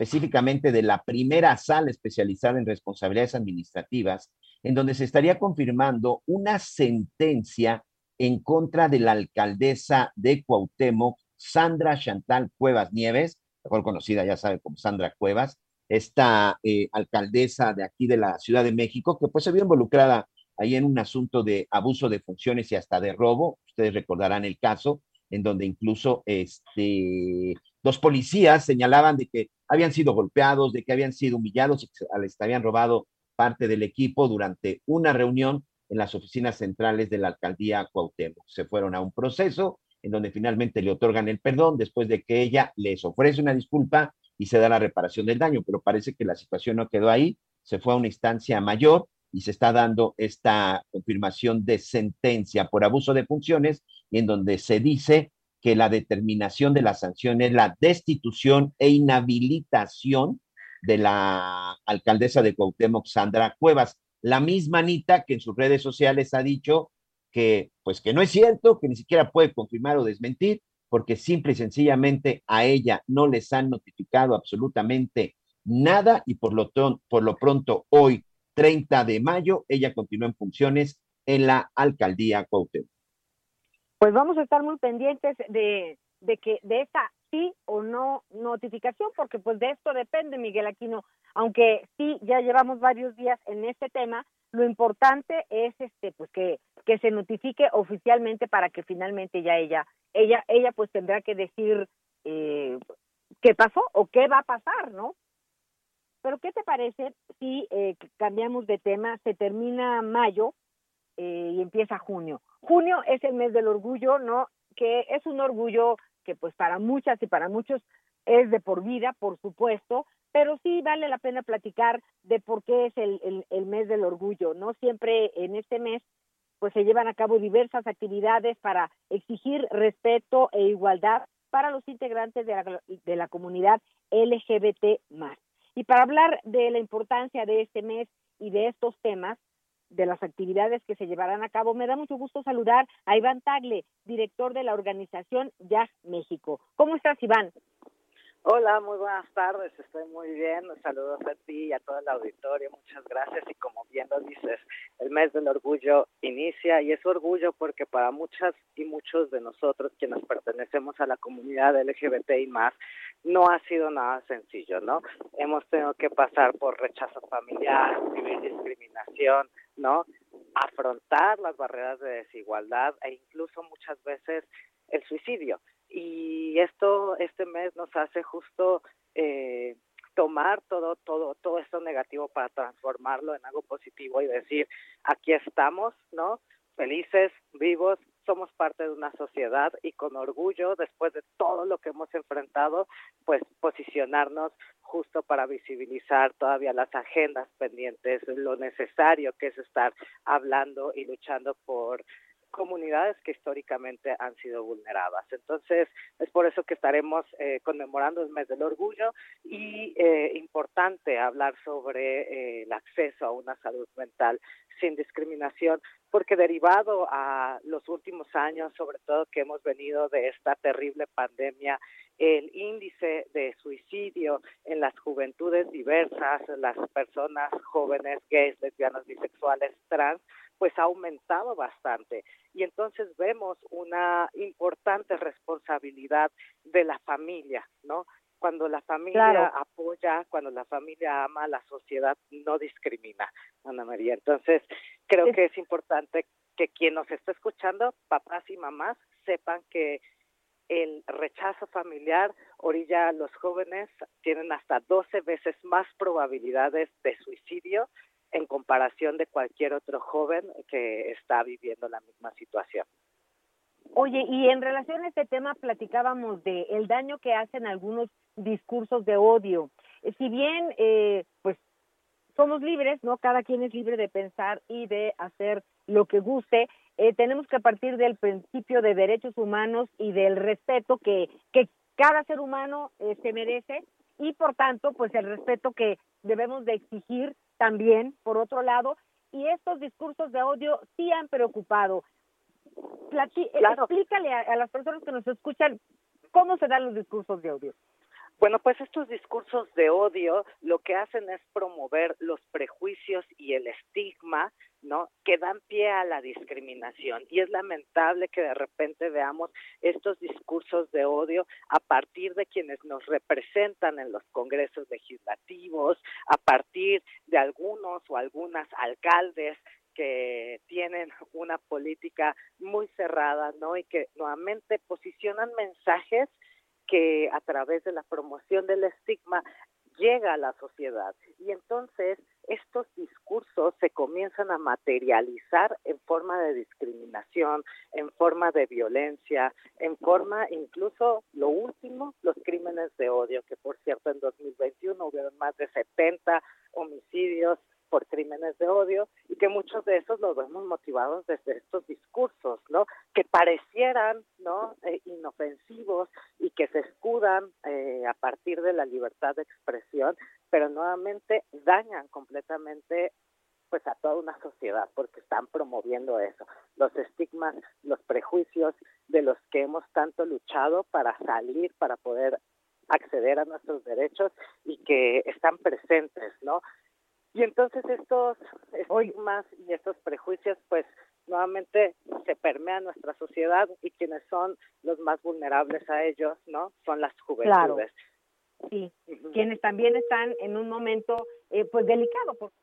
específicamente de la primera sala especializada en responsabilidades administrativas, en donde se estaría confirmando una sentencia en contra de la alcaldesa de Cuauhtémoc, Sandra Chantal Cuevas Nieves, mejor conocida, ya sabe, como Sandra Cuevas, esta eh, alcaldesa de aquí de la Ciudad de México, que pues se vio involucrada ahí en un asunto de abuso de funciones y hasta de robo. Ustedes recordarán el caso, en donde incluso este, dos policías señalaban de que habían sido golpeados, de que habían sido humillados les habían robado parte del equipo durante una reunión en las oficinas centrales de la alcaldía Cuauhtémoc. Se fueron a un proceso en donde finalmente le otorgan el perdón después de que ella les ofrece una disculpa y se da la reparación del daño, pero parece que la situación no quedó ahí, se fue a una instancia mayor y se está dando esta confirmación de sentencia por abuso de funciones en donde se dice que la determinación de la sanción es la destitución e inhabilitación de la alcaldesa de Cuauhtémoc, Sandra Cuevas. La misma Anita que en sus redes sociales ha dicho que, pues que no es cierto, que ni siquiera puede confirmar o desmentir, porque simple y sencillamente a ella no les han notificado absolutamente nada y por lo, por lo pronto hoy, 30 de mayo, ella continúa en funciones en la alcaldía Cuauhtémoc. Pues vamos a estar muy pendientes de, de que de esta sí o no notificación, porque pues de esto depende, Miguel Aquino. Aunque sí, ya llevamos varios días en este tema, lo importante es este pues que, que se notifique oficialmente para que finalmente ya ella, ella, ella pues tendrá que decir eh, qué pasó o qué va a pasar, ¿no? Pero ¿qué te parece si eh, cambiamos de tema? Se termina mayo eh, y empieza junio. Junio es el mes del orgullo, ¿no? Que es un orgullo que pues para muchas y para muchos es de por vida, por supuesto, pero sí vale la pena platicar de por qué es el, el, mes del orgullo, ¿no? Siempre en este mes pues se llevan a cabo diversas actividades para exigir respeto e igualdad para los integrantes de la, de la comunidad LGBT más. Y para hablar de la importancia de este mes y de estos temas, de las actividades que se llevarán a cabo, me da mucho gusto saludar a Iván Tagle, director de la organización YAG México. ¿Cómo estás, Iván? Hola, muy buenas tardes, estoy muy bien. Saludos a ti y a todo el auditorio, muchas gracias. Y como bien lo dices, el mes del orgullo inicia y es orgullo porque para muchas y muchos de nosotros quienes pertenecemos a la comunidad LGBT y más, no ha sido nada sencillo, ¿no? Hemos tenido que pasar por rechazo familiar, vivir discriminación, ¿no? Afrontar las barreras de desigualdad e incluso muchas veces el suicidio y esto este mes nos hace justo eh, tomar todo todo todo esto negativo para transformarlo en algo positivo y decir aquí estamos no felices vivos somos parte de una sociedad y con orgullo después de todo lo que hemos enfrentado pues posicionarnos justo para visibilizar todavía las agendas pendientes lo necesario que es estar hablando y luchando por comunidades que históricamente han sido vulneradas. Entonces, es por eso que estaremos eh, conmemorando el mes del orgullo y eh, importante hablar sobre eh, el acceso a una salud mental sin discriminación, porque derivado a los últimos años, sobre todo que hemos venido de esta terrible pandemia, el índice de suicidio en las juventudes diversas, las personas jóvenes, gays, lesbianas, bisexuales, trans, pues ha aumentado bastante. Y entonces vemos una importante responsabilidad de la familia, ¿no? Cuando la familia apoya, cuando la familia ama, la sociedad no discrimina, Ana María. Entonces, creo que es importante que quien nos está escuchando, papás y mamás, sepan que el rechazo familiar orilla a los jóvenes tienen hasta 12 veces más probabilidades de suicidio en comparación de cualquier otro joven que está viviendo la misma situación. Oye, y en relación a este tema platicábamos de el daño que hacen algunos discursos de odio. Eh, si bien, eh, pues, somos libres, ¿no? Cada quien es libre de pensar y de hacer lo que guste. Eh, tenemos que partir del principio de derechos humanos y del respeto que, que cada ser humano se merece y por tanto, pues el respeto que debemos de exigir también, por otro lado, y estos discursos de odio sí han preocupado. Explícale a, a las personas que nos escuchan cómo se dan los discursos de odio. Bueno, pues estos discursos de odio lo que hacen es promover los prejuicios y el estigma, ¿no? Que dan pie a la discriminación. Y es lamentable que de repente veamos estos discursos de odio a partir de quienes nos representan en los congresos legislativos, a partir de algunos o algunas alcaldes que tienen una política muy cerrada, ¿no? Y que nuevamente posicionan mensajes que a través de la promoción del estigma llega a la sociedad. Y entonces estos discursos se comienzan a materializar en forma de discriminación, en forma de violencia, en forma incluso, lo último, los crímenes de odio, que por cierto en 2021 hubieron más de 70 homicidios por crímenes de odio y que muchos de esos los vemos motivados desde estos discursos, ¿no? Que parecieran, ¿no? Eh, inofensivos y que se escudan eh, a partir de la libertad de expresión, pero nuevamente dañan completamente pues a toda una sociedad porque están promoviendo eso, los estigmas, los prejuicios de los que hemos tanto luchado para salir, para poder acceder a nuestros derechos y que están presentes, ¿no? Y entonces estos estigmas y estos prejuicios, pues nuevamente se permea nuestra sociedad y quienes son los más vulnerables a ellos, ¿no? Son las juventudes. Sí, quienes también están en un momento eh, pues delicado, porque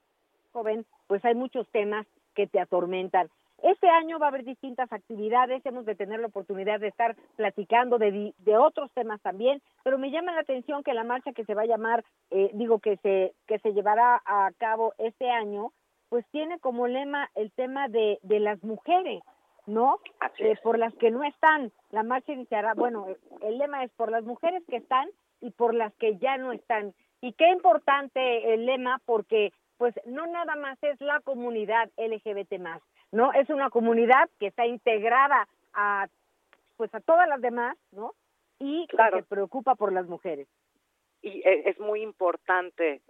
joven, pues hay muchos temas que te atormentan. Este año va a haber distintas actividades, hemos de tener la oportunidad de estar platicando de, de otros temas también, pero me llama la atención que la marcha que se va a llamar, eh, digo que se que se llevará a cabo este año, pues tiene como lema el tema de, de las mujeres, ¿no? Eh, por las que no están. La marcha iniciará, bueno, el lema es por las mujeres que están y por las que ya no están. Y qué importante el lema porque pues no nada más es la comunidad LGBT más, ¿no? Es una comunidad que está integrada a pues a todas las demás, ¿no? Y que se preocupa por las mujeres. Y e, es muy importante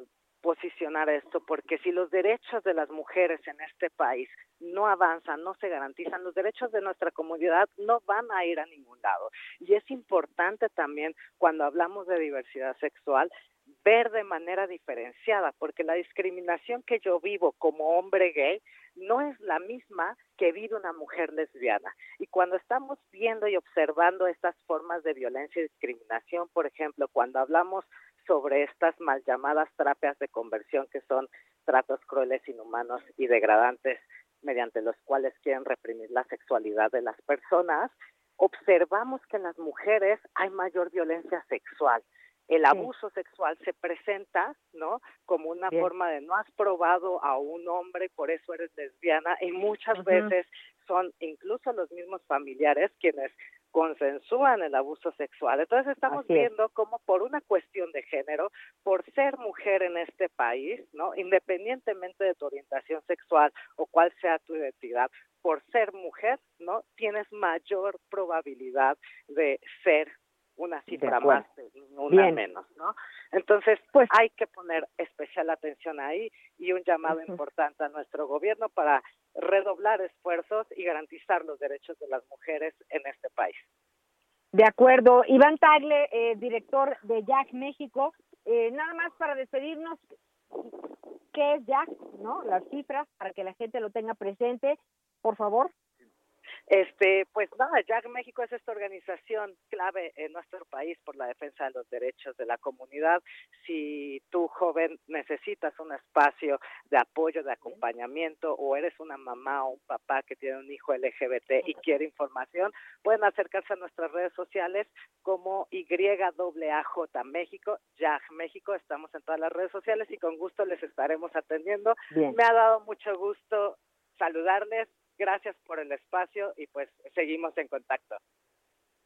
posicionar esto, porque si los derechos de las mujeres en este país no avanzan, no se garantizan, los derechos de nuestra comunidad no van a ir a ningún lado. Y es importante también cuando hablamos de diversidad sexual ver de manera diferenciada, porque la discriminación que yo vivo como hombre gay no es la misma que vive una mujer lesbiana. Y cuando estamos viendo y observando estas formas de violencia y discriminación, por ejemplo, cuando hablamos sobre estas mal llamadas terapias de conversión, que son tratos crueles, inhumanos y degradantes, mediante los cuales quieren reprimir la sexualidad de las personas, observamos que en las mujeres hay mayor violencia sexual el abuso sexual se presenta, ¿no? Como una forma de no has probado a un hombre, por eso eres lesbiana, y muchas veces son incluso los mismos familiares quienes consensúan el abuso sexual. Entonces estamos viendo cómo por una cuestión de género, por ser mujer en este país, ¿no? Independientemente de tu orientación sexual o cuál sea tu identidad, por ser mujer, ¿no? Tienes mayor probabilidad de ser una cifra más, una menos, ¿no? Entonces, pues hay que poner especial atención ahí y un llamado importante a nuestro gobierno para redoblar esfuerzos y garantizar los derechos de las mujeres en este país. De acuerdo. Iván Tagle, eh, director de Jack México, eh, nada más para despedirnos, ¿qué es Jack? ¿No? Las cifras, para que la gente lo tenga presente, por favor. Este, pues nada, JAG México es esta organización clave en nuestro país por la defensa de los derechos de la comunidad. Si tú, joven, necesitas un espacio de apoyo, de acompañamiento, o eres una mamá o un papá que tiene un hijo LGBT y quiere información, pueden acercarse a nuestras redes sociales como YAAJ México, JAG México. Estamos en todas las redes sociales y con gusto les estaremos atendiendo. Me ha dado mucho gusto saludarles Gracias por el espacio y pues seguimos en contacto.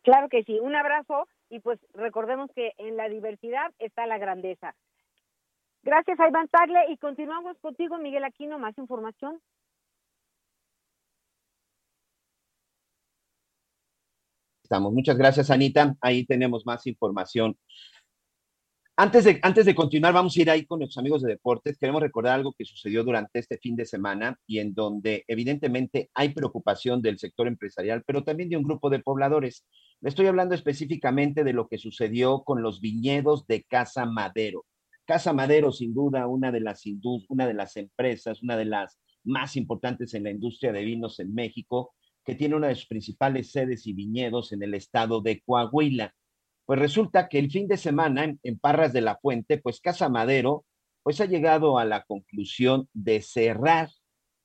Claro que sí, un abrazo y pues recordemos que en la diversidad está la grandeza. Gracias a Iván Tagle y continuamos contigo, Miguel Aquino, más información. Estamos. Muchas gracias, Anita. Ahí tenemos más información. Antes de, antes de continuar, vamos a ir ahí con nuestros amigos de deportes. Queremos recordar algo que sucedió durante este fin de semana y en donde evidentemente hay preocupación del sector empresarial, pero también de un grupo de pobladores. Le estoy hablando específicamente de lo que sucedió con los viñedos de Casa Madero. Casa Madero, sin duda, una de las, una de las empresas, una de las más importantes en la industria de vinos en México, que tiene una de sus principales sedes y viñedos en el estado de Coahuila. Pues resulta que el fin de semana en, Parras de la Fuente, pues Casa Madero, pues ha llegado a la conclusión de cerrar,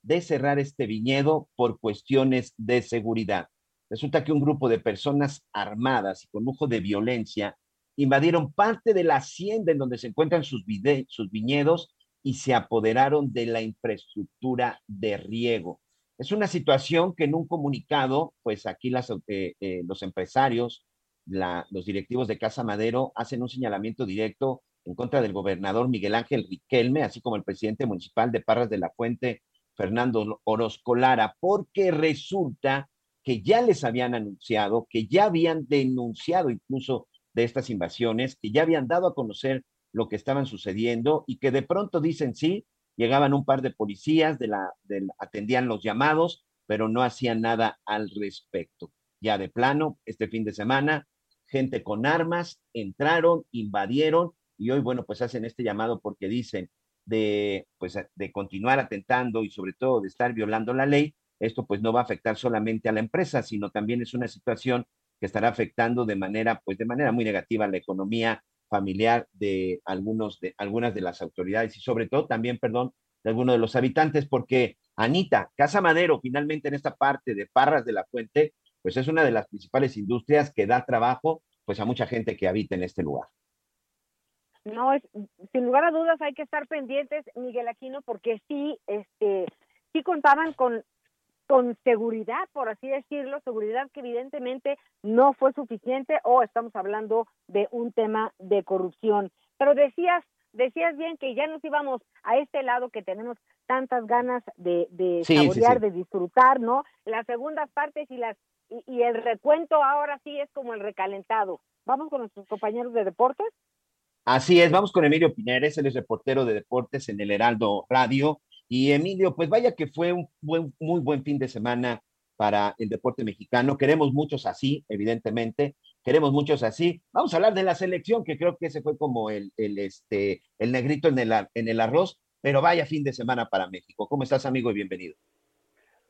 de cerrar este viñedo por cuestiones de seguridad. Resulta que un grupo de personas armadas y con lujo de violencia invadieron parte de la hacienda en donde se encuentran sus, viñedos y se apoderaron de la infraestructura de riego. Es una situación que en un comunicado, pues aquí eh, eh, los empresarios los directivos de Casa Madero hacen un señalamiento directo en contra del gobernador Miguel Ángel Riquelme, así como el presidente municipal de Parras de la Fuente, Fernando Orozco Lara, porque resulta que ya les habían anunciado, que ya habían denunciado incluso de estas invasiones, que ya habían dado a conocer lo que estaban sucediendo y que de pronto dicen sí, llegaban un par de policías, de la, atendían los llamados, pero no hacían nada al respecto. Ya de plano, este fin de semana, gente con armas, entraron, invadieron y hoy, bueno, pues hacen este llamado porque dicen de, pues, de continuar atentando y sobre todo de estar violando la ley, esto pues no va a afectar solamente a la empresa, sino también es una situación que estará afectando de manera, pues de manera muy negativa la economía familiar de algunos de algunas de las autoridades y sobre todo también, perdón, de algunos de los habitantes, porque Anita, Casa Madero, finalmente en esta parte de Parras de la Fuente, pues es una de las principales industrias que da trabajo pues a mucha gente que habita en este lugar. No, es, sin lugar a dudas hay que estar pendientes, Miguel Aquino, porque sí, este, sí contaban con con seguridad, por así decirlo, seguridad que evidentemente no fue suficiente o estamos hablando de un tema de corrupción. Pero decías, decías bien que ya nos íbamos a este lado que tenemos tantas ganas de, de saborear, de disfrutar, ¿no? Las segundas partes y las y, el recuento ahora sí es como el recalentado. Vamos con nuestros compañeros de deportes. Así es, vamos con Emilio Pineres, él es reportero de deportes en el Heraldo Radio y Emilio, pues vaya que fue un buen, muy buen fin de semana para el deporte mexicano. Queremos muchos así, evidentemente. Queremos muchos así. Vamos a hablar de la selección, que creo que ese fue como el, el, este, el negrito en el, en el arroz, pero vaya fin de semana para México. ¿Cómo estás, amigo? Y bienvenido.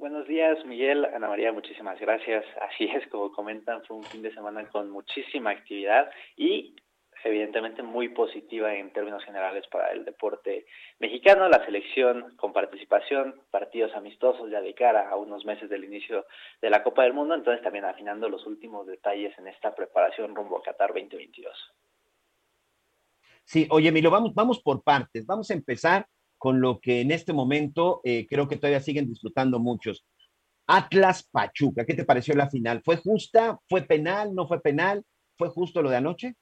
Buenos días, Miguel, Ana María, muchísimas gracias. Así es, como comentan, fue un fin de semana con muchísima actividad y evidentemente muy positiva en términos generales para el deporte mexicano, la selección con participación, partidos amistosos ya de cara a unos meses del inicio de la Copa del Mundo, entonces también afinando los últimos detalles en esta preparación rumbo a Qatar 2022. Sí, oye, Emilio, vamos, vamos por partes, vamos a empezar con lo que en este momento eh, creo que todavía siguen disfrutando muchos. Atlas Pachuca, ¿qué te pareció la final? ¿Fue justa? ¿Fue penal? ¿No fue penal? ¿Fue justo lo de anoche?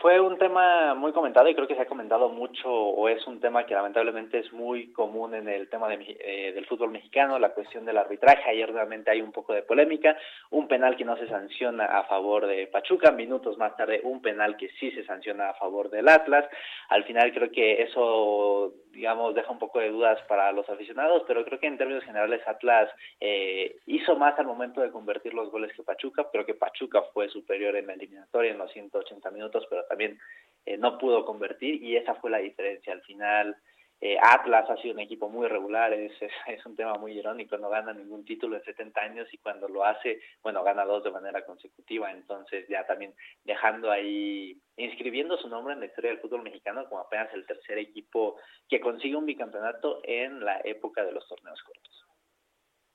Fue un tema muy comentado y creo que se ha comentado mucho o es un tema que lamentablemente es muy común en el tema de, eh, del fútbol mexicano, la cuestión del arbitraje. Ayer realmente hay un poco de polémica, un penal que no se sanciona a favor de Pachuca, minutos más tarde un penal que sí se sanciona a favor del Atlas. Al final creo que eso, digamos, deja un poco de dudas para los aficionados, pero creo que en términos generales Atlas eh, hizo más al momento de convertir los goles que Pachuca. Creo que Pachuca fue superior en la eliminatoria en los 180 minutos, pero también eh, no pudo convertir y esa fue la diferencia. Al final, eh, Atlas ha sido un equipo muy regular, es, es, un tema muy irónico, no gana ningún título en 70 años y cuando lo hace, bueno, gana dos de manera consecutiva, entonces ya también dejando ahí, inscribiendo su nombre en la historia del fútbol mexicano como apenas el tercer equipo que consigue un bicampeonato en la época de los torneos cortos.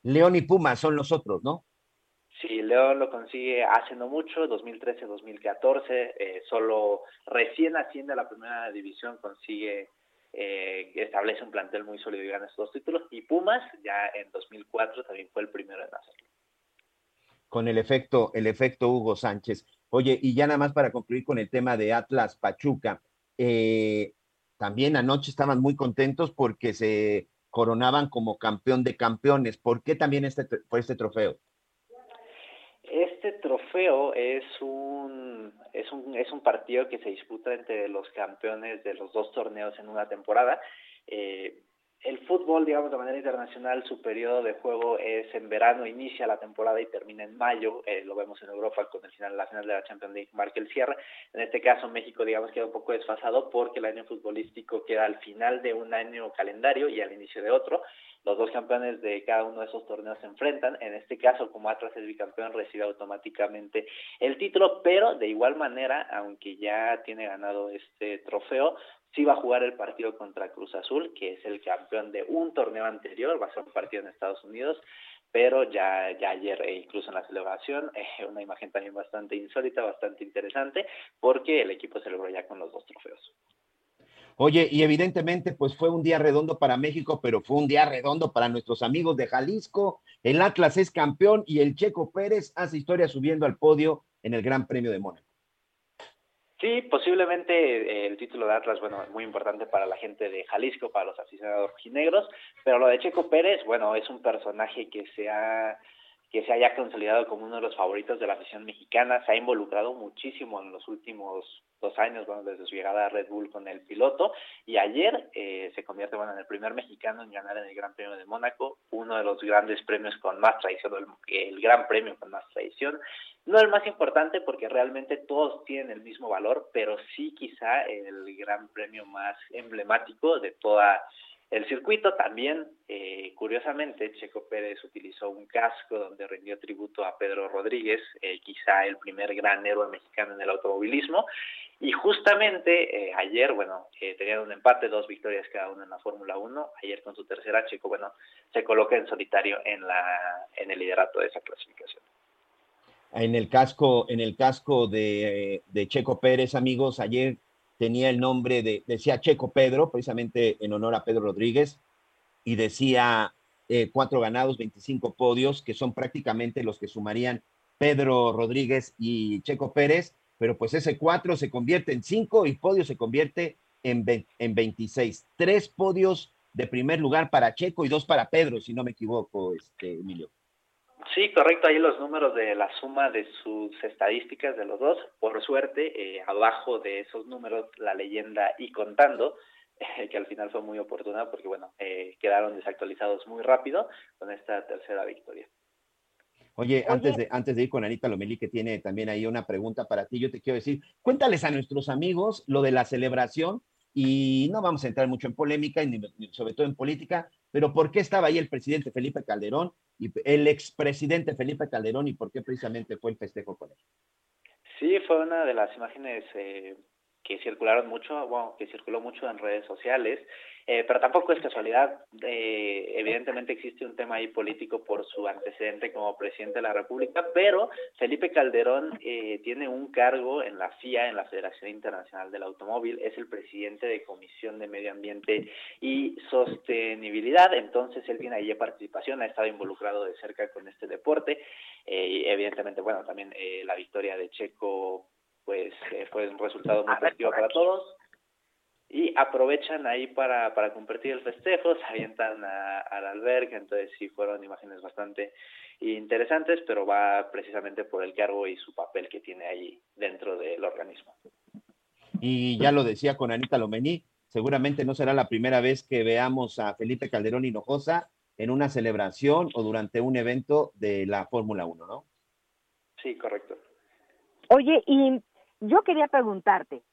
León y Puma son los otros, ¿no? Sí, León lo consigue hace no mucho, 2013-2014, eh, solo recién asciende a la primera división, consigue, eh, establece un plantel muy sólido y gana estos dos títulos, y Pumas ya en 2004 también fue el primero en hacerlo. Con el efecto, el efecto Hugo Sánchez. Oye, y ya nada más para concluir con el tema de Atlas Pachuca, eh, también anoche estaban muy contentos porque se coronaban como campeón de campeones. ¿Por qué también este, fue este trofeo? Este trofeo es un, es un es un partido que se disputa entre los campeones de los dos torneos en una temporada. Eh, el fútbol, digamos, de manera internacional, su periodo de juego es en verano, inicia la temporada y termina en mayo. Eh, lo vemos en Europa con el final, la final de la Champions League marca el cierre. En este caso, México, digamos, queda un poco desfasado porque el año futbolístico queda al final de un año calendario y al inicio de otro. Los dos campeones de cada uno de esos torneos se enfrentan. En este caso, como Atlas es bicampeón, recibe automáticamente el título, pero de igual manera, aunque ya tiene ganado este trofeo, sí va a jugar el partido contra Cruz Azul, que es el campeón de un torneo anterior, va a ser un partido en Estados Unidos, pero ya, ya ayer, e incluso en la celebración, eh, una imagen también bastante insólita, bastante interesante, porque el equipo celebró ya con los dos trofeos. Oye, y evidentemente, pues fue un día redondo para México, pero fue un día redondo para nuestros amigos de Jalisco. El Atlas es campeón y el Checo Pérez hace historia subiendo al podio en el Gran Premio de Mónaco. Sí, posiblemente eh, el título de Atlas, bueno, muy importante para la gente de Jalisco, para los aficionados rojinegros, pero lo de Checo Pérez, bueno, es un personaje que se ha que se haya consolidado como uno de los favoritos de la afición mexicana, se ha involucrado muchísimo en los últimos dos años, bueno, desde su llegada a Red Bull con el piloto, y ayer eh, se convierte, bueno, en el primer mexicano en ganar en el Gran Premio de Mónaco, uno de los grandes premios con más tradición, el, el Gran Premio con más tradición, no el más importante porque realmente todos tienen el mismo valor, pero sí quizá el Gran Premio más emblemático de toda el circuito. También, eh, curiosamente, Checo Pérez utilizó un casco donde rindió tributo a Pedro Rodríguez, eh, quizá el primer gran héroe mexicano en el automovilismo. Y justamente eh, ayer, bueno, tenían un empate, dos victorias cada uno en la Fórmula 1. Ayer con su tercera, Checo, bueno, se coloca en solitario en, la, en el liderato de esa clasificación. En el casco, en el casco de, de Checo Pérez, amigos, ayer tenía el nombre de, decía Checo Pedro, precisamente en honor a Pedro Rodríguez, y decía eh, cuatro ganados, 25 podios, que son prácticamente los que sumarían Pedro Rodríguez y Checo Pérez, pero pues ese cuatro se convierte en cinco y podio se convierte en, en 26. Tres podios de primer lugar para Checo y dos para Pedro, si no me equivoco, este, Emilio. Sí, correcto. Ahí los números de la suma de sus estadísticas de los dos. Por suerte, eh, abajo de esos números, la leyenda y contando, que al final fue muy oportuna porque, bueno, eh, quedaron desactualizados muy rápido con esta tercera victoria. Oye, antes de, antes de ir con Anita Lomelí, que tiene también ahí una pregunta para ti, yo te quiero decir, cuéntales a nuestros amigos lo de la celebración y no vamos a entrar mucho en polémica, sobre todo en política, pero ¿por qué estaba ahí el presidente Felipe Calderón y el expresidente Felipe Calderón y por qué precisamente fue el festejo con él? Sí, fue una de las imágenes eh, que circularon mucho, bueno, que circuló mucho en redes sociales, eh, pero tampoco es casualidad. Eh, evidentemente existe un tema ahí político por su antecedente como presidente de la República, pero Felipe Calderón eh, tiene un cargo en la FIA, en la Federación Internacional del Automóvil, es el presidente de Comisión de Medio Ambiente y Sostenibilidad, entonces él tiene ahí participación, ha estado involucrado de cerca con este deporte, y evidentemente, bueno, también la victoria de Checo pues fue un resultado muy positivo para todos y aprovechan ahí para, para compartir el festejo, se avientan al albergue, entonces sí fueron imágenes bastante interesantes, pero va precisamente por el cargo y su papel que tiene ahí dentro del organismo. Y ya lo decía con Anita Lomení, seguramente no será la primera vez que veamos a Felipe Calderón Hinojosa en una celebración o durante un evento de la Fórmula 1, ¿no? Sí, correcto. Oye, y yo quería preguntarte,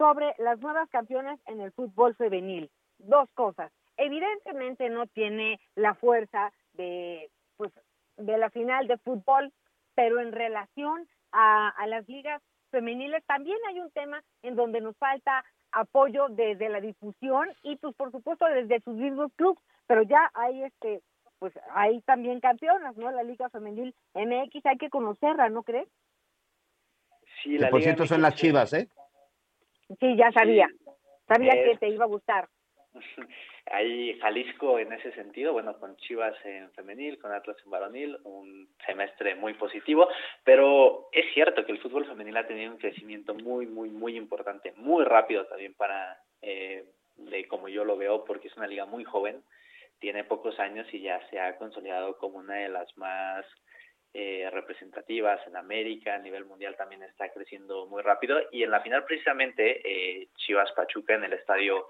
sobre las nuevas campeonas en el fútbol femenil. Dos cosas. Evidentemente no tiene la fuerza de, pues, de la final de fútbol, pero en relación a, las ligas femeniles también hay un tema en donde nos falta apoyo desde la difusión y pues por supuesto desde sus mismos clubes, pero ya hay este pues hay también campeonas, ¿no? La Liga Femenil MX hay que conocerla, ¿no crees? Sí, la por cierto son las Chivas, ¿eh? Sí, ya sabía. Sabía que te iba a gustar. Hay Jalisco en ese sentido, bueno, con Chivas en femenil, con Atlas en varonil, un semestre muy positivo, pero es cierto que el fútbol femenil ha tenido un crecimiento muy, muy, muy importante, muy rápido también para, eh, de como yo lo veo, porque es una liga muy joven, tiene pocos años y ya se ha consolidado como una de las más eh, representativas en América, a nivel mundial también está creciendo muy rápido. Y en la final precisamente eh, Chivas Pachuca en el estadio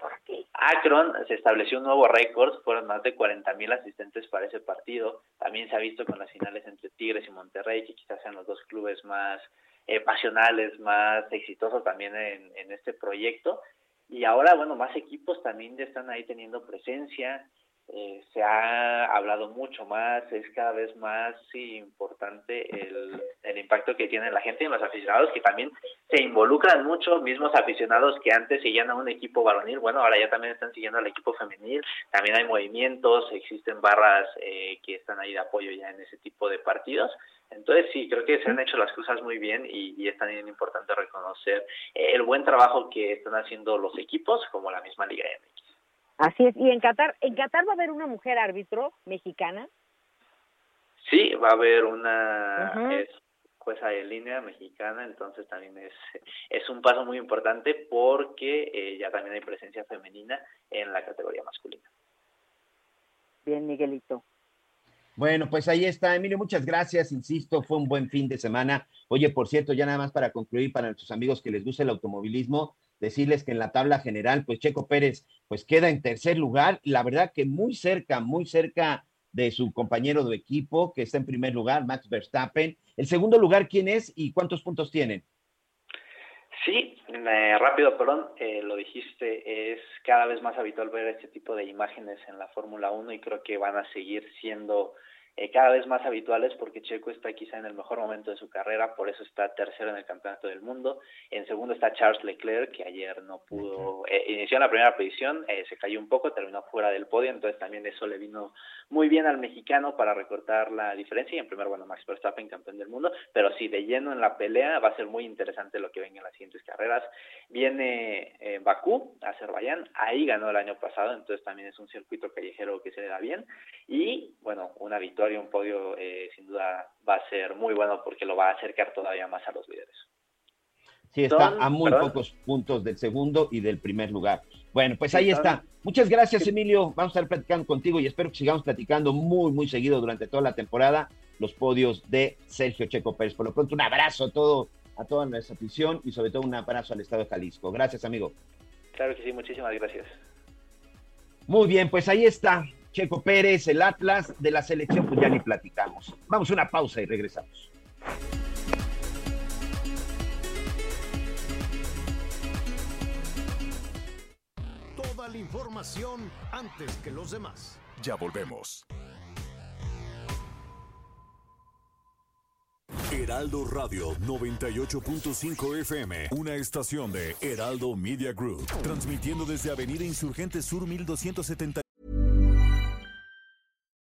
Akron se estableció un nuevo récord, fueron más de 40 mil asistentes para ese partido, también se ha visto con las finales entre Tigres y Monterrey que quizás sean los dos clubes más eh, pasionales, más exitosos también en, en este proyecto. Y ahora bueno más equipos también están ahí teniendo presencia eh, se ha hablado mucho más, es cada vez más importante el, el impacto que tiene la gente y los aficionados que también se involucran mucho, mismos aficionados que antes seguían a un equipo varonil, bueno, ahora ya también están siguiendo al equipo femenil, también hay movimientos, existen barras eh, que están ahí de apoyo ya en ese tipo de partidos, entonces sí, creo que se han hecho las cosas muy bien y, y es también importante reconocer el buen trabajo que están haciendo los equipos como la misma Liga MX. Así es. ¿Y en Qatar, en Qatar va a haber una mujer árbitro mexicana? Sí, va a haber una jueza de línea mexicana, entonces también es, es un paso muy importante porque eh, ya también hay presencia femenina en la categoría masculina. Bien, Miguelito. Bueno, pues ahí está, Emilio, muchas gracias, insisto, fue un buen fin de semana. Oye, por cierto, ya nada más para concluir, para nuestros amigos que les gusta el automovilismo, decirles que en la tabla general, pues Checo Pérez, pues queda en tercer lugar, la verdad que muy cerca, muy cerca de su compañero de equipo, que está en primer lugar, Max Verstappen. El segundo lugar, ¿quién es y cuántos puntos tienen? Sí, rápido, perdón, eh, lo dijiste, es cada vez más habitual ver este tipo de imágenes en la Fórmula 1 y creo que van a seguir siendo eh, cada vez más habituales porque Checo está quizá en el mejor momento de su carrera, por eso está tercero en el campeonato del mundo. En segundo está Charles Leclerc, que ayer no pudo, eh, inició en la primera posición, eh, se cayó un poco, terminó fuera del podio, entonces también eso le vino muy bien al mexicano para recortar la diferencia. Y en primer, bueno, Max Verstappen, campeón del mundo, pero sí, de lleno en la pelea va a ser muy interesante lo que venga en las siguientes carreras. Viene eh, Bakú, Azerbaiyán, ahí ganó el año pasado, entonces también es un circuito callejero que se le da bien. Y bueno, una victoria y un podio eh, sin duda va a ser muy bueno porque lo va a acercar todavía más a los líderes. Sí, está a muy pocos puntos del segundo y del primer lugar. Bueno, pues ahí está. Muchas gracias, Emilio. Vamos a estar platicando contigo y espero que sigamos platicando muy, muy seguido durante toda la temporada los podios de Sergio Checo Pérez. Por lo pronto, un abrazo a todo, a toda nuestra afición y sobre todo un abrazo al Estado de Jalisco. Gracias, amigo. Claro que sí, muchísimas gracias. Muy bien, pues ahí está. Checo Pérez, el Atlas de la selección, pues ya ni platicamos. Vamos a una pausa y regresamos. Toda la información antes que los demás. Ya volvemos. Heraldo Radio 98.5 FM, una estación de Heraldo Media Group, transmitiendo desde Avenida Insurgente Sur 1270.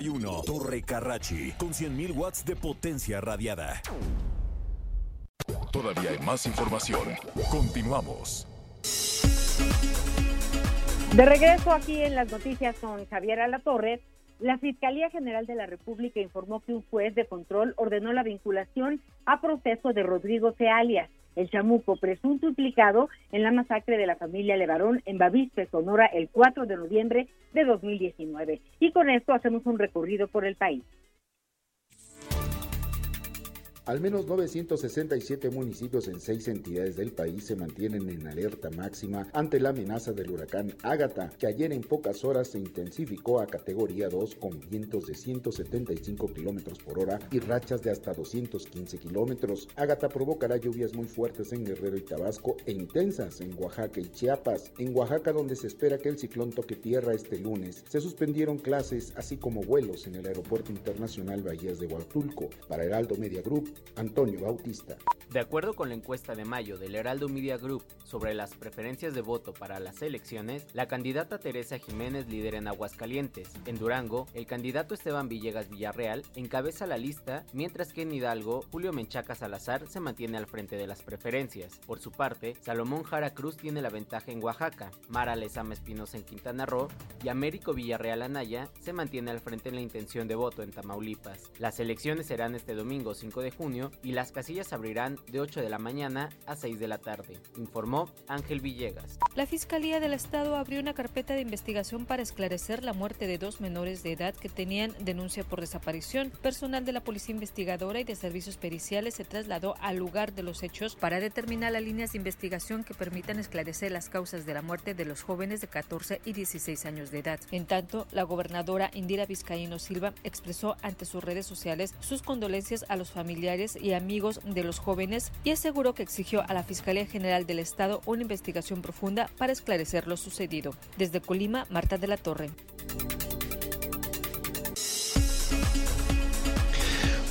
1 Torre Carrachi con 100.000 watts de potencia radiada. Todavía hay más información. Continuamos. De regreso aquí en las noticias con Javier Alatorre, la Fiscalía General de la República informó que un juez de control ordenó la vinculación a proceso de Rodrigo C. alias, el chamuco presunto implicado en la masacre de la familia Levarón en Bavispe, Sonora, el 4 de noviembre de 2019. Y con esto hacemos un recorrido por el país. Al menos 967 municipios en seis entidades del país se mantienen en alerta máxima ante la amenaza del huracán Ágata, que ayer en pocas horas se intensificó a categoría 2 con vientos de 175 kilómetros por hora y rachas de hasta 215 kilómetros. Ágata provocará lluvias muy fuertes en Guerrero y Tabasco e intensas en Oaxaca y Chiapas. En Oaxaca, donde se espera que el ciclón toque tierra este lunes, se suspendieron clases así como vuelos en el Aeropuerto Internacional Bahías de Huatulco. Para Heraldo Media Group, Antonio Bautista. De acuerdo con la encuesta de mayo del Heraldo Media Group sobre las preferencias de voto para las elecciones, la candidata Teresa Jiménez lidera en Aguascalientes. En Durango, el candidato Esteban Villegas Villarreal encabeza la lista, mientras que en Hidalgo, Julio Menchaca Salazar se mantiene al frente de las preferencias. Por su parte, Salomón Jara Cruz tiene la ventaja en Oaxaca, Mara Lezama Espinosa en Quintana Roo y Américo Villarreal Anaya se mantiene al frente en la intención de voto en Tamaulipas. Las elecciones serán este domingo 5 de junio y las casillas abrirán de 8 de la mañana a 6 de la tarde, informó Ángel Villegas. La Fiscalía del Estado abrió una carpeta de investigación para esclarecer la muerte de dos menores de edad que tenían denuncia por desaparición. Personal de la Policía Investigadora y de Servicios Periciales se trasladó al lugar de los hechos para determinar las líneas de investigación que permitan esclarecer las causas de la muerte de los jóvenes de 14 y 16 años de edad. En tanto, la gobernadora Indira Vizcaíno Silva expresó ante sus redes sociales sus condolencias a los familiares y amigos de los jóvenes y aseguró que exigió a la Fiscalía General del Estado una investigación profunda para esclarecer lo sucedido. Desde Colima, Marta de la Torre.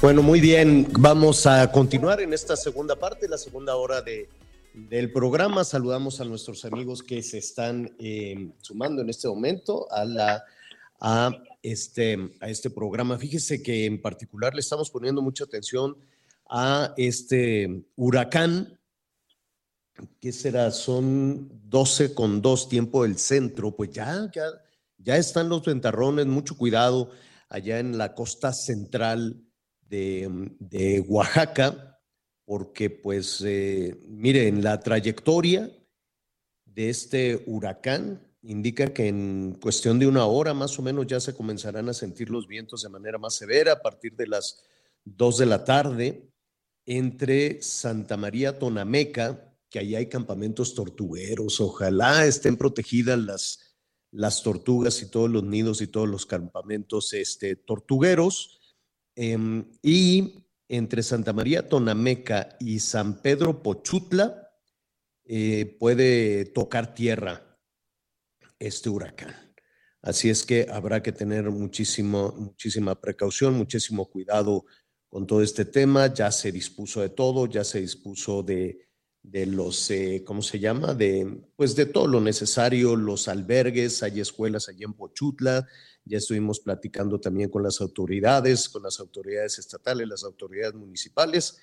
Bueno, muy bien, vamos a continuar en esta segunda parte, la segunda hora de, del programa. Saludamos a nuestros amigos que se están eh, sumando en este momento a la a este, a este programa. Fíjese que en particular le estamos poniendo mucha atención a este huracán, ¿qué será? Son 12 con 2 tiempo del centro, pues ya, ya, ya están los ventarrones, mucho cuidado allá en la costa central de, de Oaxaca, porque pues, eh, miren, la trayectoria de este huracán indica que en cuestión de una hora más o menos ya se comenzarán a sentir los vientos de manera más severa a partir de las 2 de la tarde entre Santa María Tonameca, que ahí hay campamentos tortugueros, ojalá estén protegidas las, las tortugas y todos los nidos y todos los campamentos este, tortugueros, em, y entre Santa María Tonameca y San Pedro Pochutla eh, puede tocar tierra este huracán. Así es que habrá que tener muchísimo, muchísima precaución, muchísimo cuidado con todo este tema. Ya se dispuso de todo, ya se dispuso de, los, eh, ¿cómo se llama? De, pues de todo lo necesario, los albergues, hay escuelas allí en Pochutla, ya estuvimos platicando también con las autoridades, con las autoridades estatales, las autoridades municipales,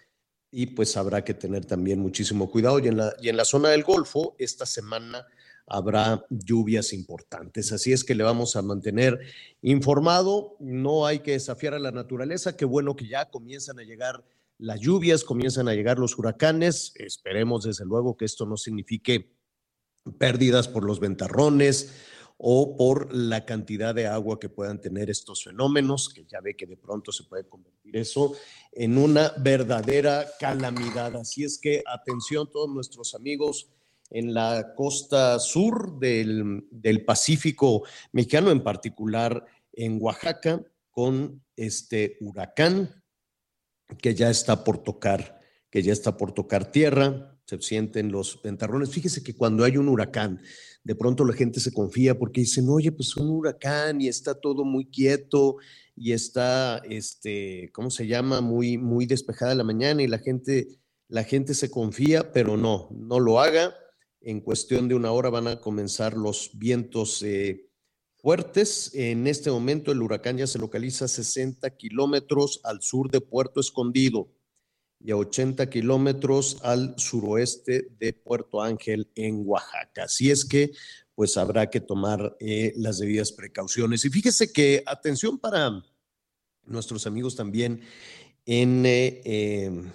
y pues habrá que tener también muchísimo cuidado. Y en la, y en la zona del Golfo, esta semana habrá lluvias importantes. Así es que le vamos a mantener informado. No hay que desafiar a la naturaleza. Qué bueno que ya comienzan a llegar las lluvias, comienzan a llegar los huracanes. Esperemos desde luego que esto no signifique pérdidas por los ventarrones o por la cantidad de agua que puedan tener estos fenómenos, que ya ve que de pronto se puede convertir eso en una verdadera calamidad. Así es que atención todos nuestros amigos en la costa sur del, Pacífico mexicano, en particular en Oaxaca, con este huracán que ya está por tocar, que ya está por tocar tierra, se sienten los ventarrones. Fíjese que cuando hay un huracán, de pronto la gente se confía porque dicen, oye, pues un huracán y está todo muy quieto y está, este, ¿cómo se llama? Muy, muy despejada la mañana y la gente, la gente se confía, pero no, no lo haga en cuestión de una hora van a comenzar los vientos eh, fuertes. En este momento el huracán ya se localiza a 60 kilómetros al sur de Puerto Escondido y a 80 kilómetros al suroeste de Puerto Ángel en Oaxaca. Así es que pues habrá que tomar eh, las debidas precauciones. Y fíjese que atención para nuestros amigos también en... Eh,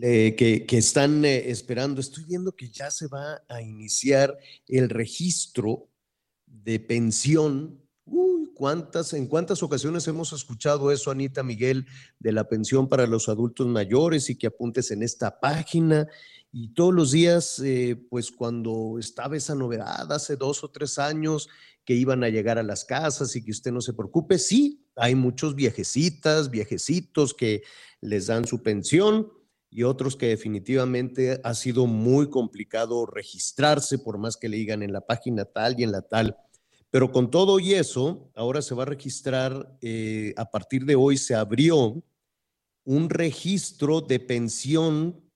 que, están eh, esperando. Estoy viendo que ya se va a iniciar el registro de pensión. Uy, ¿cuántas, ¿en cuántas ocasiones hemos escuchado eso, Anita Miguel, de la pensión para los adultos mayores y que apuntes en esta página? Y todos los días, eh, pues cuando estaba esa novedad, hace dos o tres años, que iban a llegar a las casas y que usted no se preocupe, sí, hay muchos viejecitas, viejecitos que les dan su pensión y otros que definitivamente ha sido muy complicado registrarse, por más que le digan en la página tal y en la tal. Pero con todo y eso, ahora se va a registrar, eh, a partir de hoy se abrió un registro de pensión,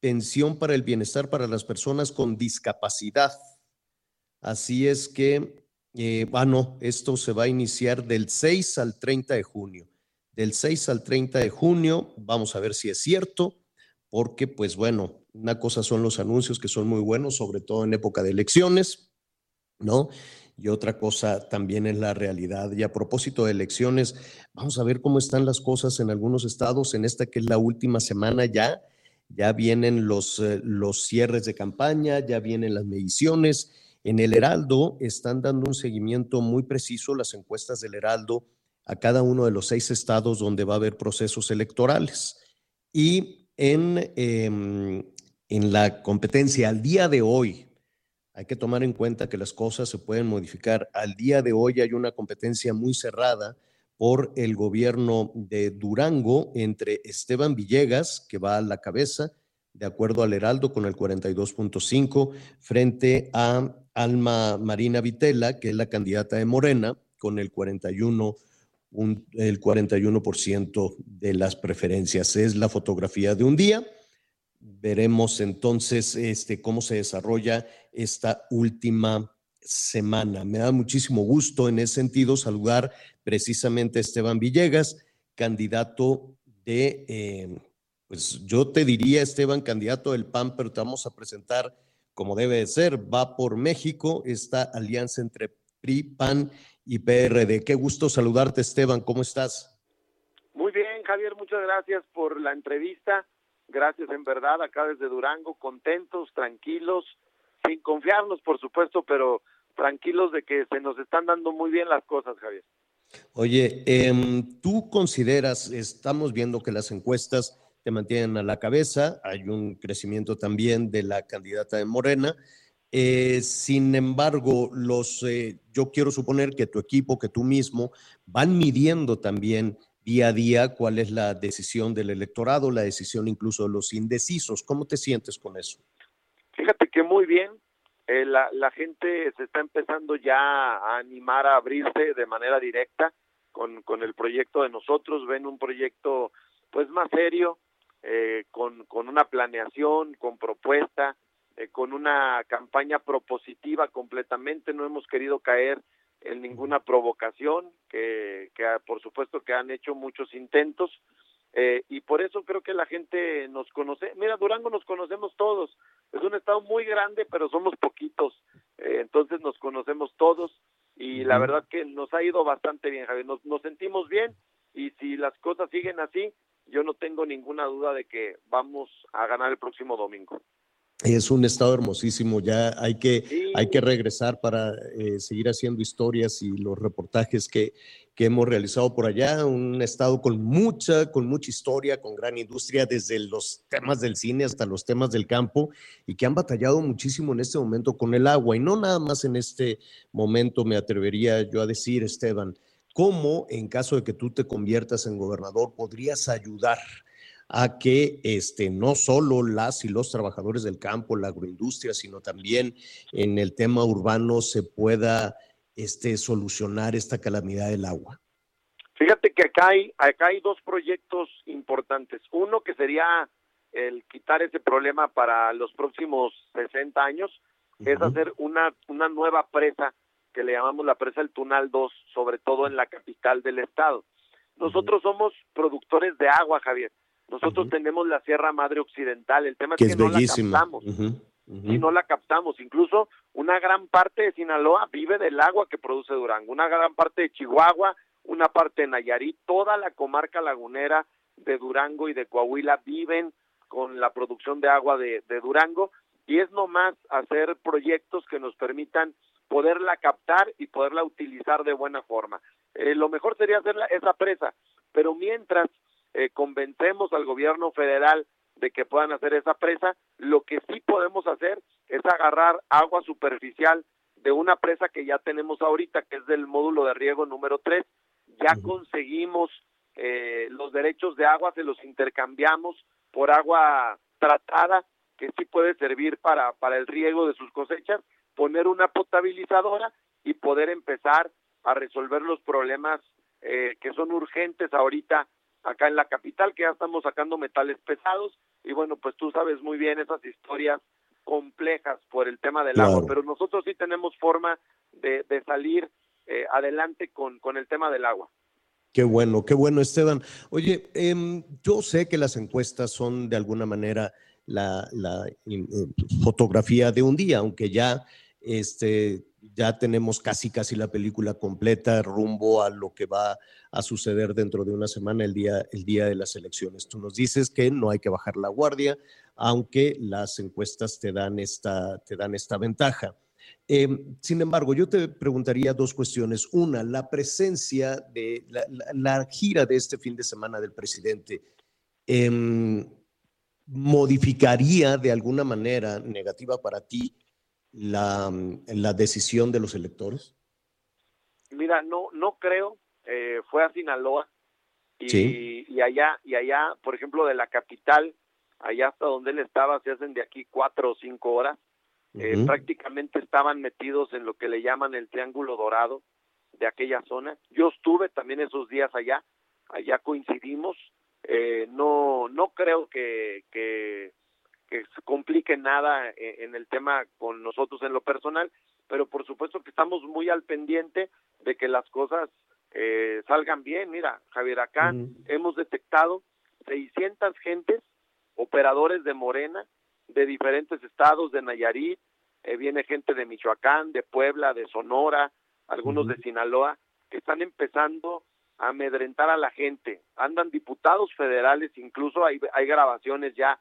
pensión para el bienestar para las personas con discapacidad. Así es que, eh, ah, esto se va a iniciar del 6 al 30 de junio. Del 6 al 30 de junio, vamos a ver si es cierto porque pues bueno, una cosa son los anuncios que son muy buenos, sobre todo en época de elecciones, ¿no? Y otra cosa también es la realidad. Y a propósito de elecciones, vamos a ver cómo están las cosas en algunos estados, en esta que es la última semana ya, ya vienen los, eh, los cierres de campaña, ya vienen las mediciones. En el Heraldo están dando un seguimiento muy preciso, las encuestas del Heraldo, a cada uno de los seis estados donde va a haber procesos electorales. Y en, em, en la competencia al día de hoy. Hay que tomar en cuenta que las cosas se pueden modificar. Al día de hoy hay una competencia muy cerrada por el gobierno de Durango entre Esteban Villegas, que va a la cabeza, de acuerdo al Heraldo, con el 42.5, frente a Alma Marina Vitela, que es la candidata de Morena, con el 41 el 41% de las preferencias. Es la fotografía de un día. Veremos entonces este, cómo se desarrolla esta última semana. Me da muchísimo gusto en ese sentido saludar precisamente a Esteban Villegas, candidato de, eh, pues yo te diría, Esteban, candidato del PAN, pero te vamos a presentar como debe de ser. Va por México esta alianza entre PRI, PAN y PRD. Qué gusto saludarte, Esteban. ¿Cómo estás? Muy bien, Javier. Muchas gracias por la entrevista. gracias en verdad acá desde Durango, contentos, tranquilos, sin confiarnos por supuesto, pero tranquilos de que se nos están dando muy bien las cosas, Javier. Oye, em, tú consideras, estamos viendo que las encuestas te mantienen a la cabeza, hay un crecimiento también de la candidata de Morena. Eh, sin embargo, los, eh, yo quiero suponer que tu equipo, que tú mismo, van midiendo también día a día cuál es la decisión del electorado, la decisión incluso de los indecisos. ¿Cómo te sientes con eso? Fíjate que muy bien. Eh, la, gente se está empezando ya a animar a abrirse de manera directa con, con el proyecto de nosotros. Ven un proyecto pues más serio, eh, con, con una planeación, con propuesta, eh, con una campaña propositiva completamente. No hemos querido caer en ninguna provocación, que, que por supuesto que han hecho muchos intentos, eh, y por eso creo que la gente nos conoce. Mira, Durango nos conocemos todos. Es un estado muy grande, pero somos poquitos. Eh, entonces nos conocemos todos y la verdad que nos ha ido bastante bien, Javier. Nos, nos sentimos bien y si las cosas siguen así, yo no tengo ninguna duda de que vamos a ganar el próximo domingo. Es un estado hermosísimo, ya hay que, hay que regresar para eh, seguir haciendo historias y los reportajes que, que, hemos realizado por allá, un estado con mucha, con mucha historia, con gran industria, desde los temas del cine hasta los temas del campo, y que han batallado muchísimo en este momento con el agua, y no nada más en este momento me atrevería yo a decir, Esteban, cómo en caso de que tú te conviertas en gobernador podrías ayudar a que este, no solo las y los trabajadores del campo, la agroindustria, sino también en el tema urbano se pueda este, solucionar esta calamidad del agua? Fíjate que acá hay, acá hay dos proyectos importantes. Uno que sería el quitar ese problema para los próximos 60 años, es hacer una, una nueva presa que le llamamos la presa El Tunal 2, sobre todo en la capital del estado. Nosotros somos productores de agua, Javier. Nosotros tenemos la Sierra Madre Occidental, el tema es que, no la captamos. Y no la captamos. Incluso una gran parte de Sinaloa vive del agua que produce Durango, una gran parte de Chihuahua, una parte de Nayarit, toda la comarca lagunera de Durango y de Coahuila viven con la producción de agua de, Durango y es nomás hacer proyectos que nos permitan poderla captar y poderla utilizar de buena forma. Eh, lo mejor sería hacer esa presa, pero mientras eh, convencemos al gobierno federal de que puedan hacer esa presa, lo que sí podemos hacer es agarrar agua superficial de una presa que ya tenemos ahorita, que es del módulo de riego número 3, ya conseguimos eh, los derechos de agua, se los intercambiamos por agua tratada, que sí puede servir para, para el riego de sus cosechas, poner una potabilizadora y poder empezar a resolver los problemas eh, que son urgentes ahorita acá en la capital, que ya estamos sacando metales pesados, y bueno, pues tú sabes muy bien esas historias complejas por el tema del agua, pero nosotros sí tenemos forma de, salir eh, adelante con, con el tema del agua. Qué bueno, qué bueno, Esteban. Oye, em, yo sé que las encuestas son de alguna manera la, la eh, fotografía de un día, aunque ya este, ya tenemos casi casi la película completa rumbo a lo que va a suceder dentro de una semana, el día, el día de las elecciones. Tú nos dices que no hay que bajar la guardia, aunque las encuestas te dan esta, te dan esta ventaja. Em, sin embargo, yo te preguntaría dos cuestiones. Una, la presencia de la, gira de este fin de semana del presidente. Em, ¿Modificaría de alguna manera negativa para ti la, la decisión de los electores? Mira, no, no creo. Eh, fue a Sinaloa y, y allá, y allá, por ejemplo, de la capital, allá hasta donde él estaba, se hacen de aquí cuatro o cinco horas. Eh, prácticamente estaban metidos en lo que le llaman el Triángulo Dorado de aquella zona. Yo estuve también esos días allá, allá coincidimos. Eh, no, no creo que, que que se complique nada e, en el tema con nosotros en lo personal, pero por supuesto que estamos muy al pendiente de que las cosas eh, salgan bien. Mira, Javier, acá hemos detectado 600 gentes, operadores de Morena, de diferentes estados, de Nayarit, eh, viene gente de Michoacán, de Puebla, de Sonora, algunos de Sinaloa, que están empezando amedrentar a la gente. Andan diputados federales, incluso hay, hay grabaciones ya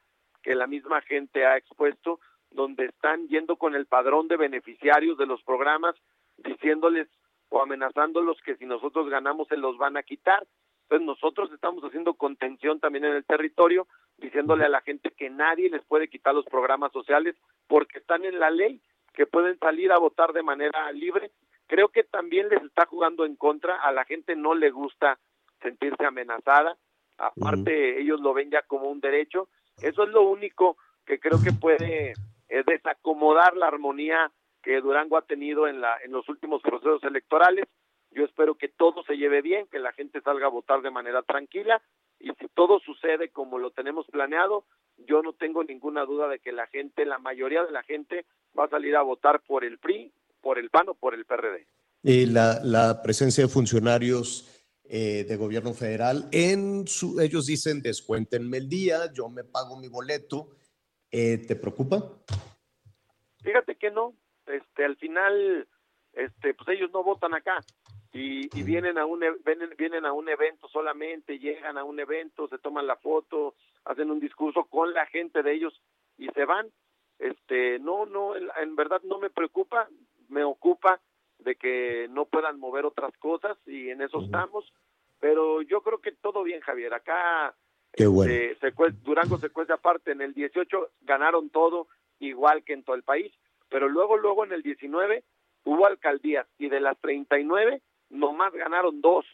que la misma gente ha expuesto, donde están yendo con el padrón de beneficiarios de los programas, diciéndoles o amenazándolos que si nosotros ganamos se los van a quitar. Entonces nosotros estamos haciendo contención también en el territorio, diciéndole a la gente que nadie les puede quitar los programas sociales porque están en la ley, que pueden salir a votar de manera libre. Creo que también les está jugando en contra, a la gente no le gusta sentirse amenazada, aparte ellos lo ven ya como un derecho. Eso es lo único que creo que puede eh, desacomodar la armonía que Durango ha tenido en, la, en los últimos procesos electorales. Yo espero que todo se lleve bien, que la gente salga a votar de manera tranquila y si todo sucede como lo tenemos planeado, yo no tengo ninguna duda de que la gente, la mayoría de la gente va a salir a votar por el PRI, por el PAN o por el PRD. Y la, la presencia de funcionarios eh, de gobierno federal, en su, ellos dicen descuéntenme el día, yo me pago mi boleto, eh, ¿te preocupa? Fíjate que no, este, al final, este, pues ellos no votan acá. Y, vienen a un e, vienen, vienen a un evento solamente, llegan a un evento, se toman la foto, hacen un discurso con la gente de ellos y se van. Este, no, no, en verdad no me preocupa, me ocupa de que no puedan mover otras cosas y en eso estamos, pero yo creo que todo bien, Javier. Acá este, se Durango se cuesta aparte, en el 18 ganaron todo igual que en todo el país, pero luego, luego en el 19 hubo alcaldías y de las 39 nomás ganaron dos,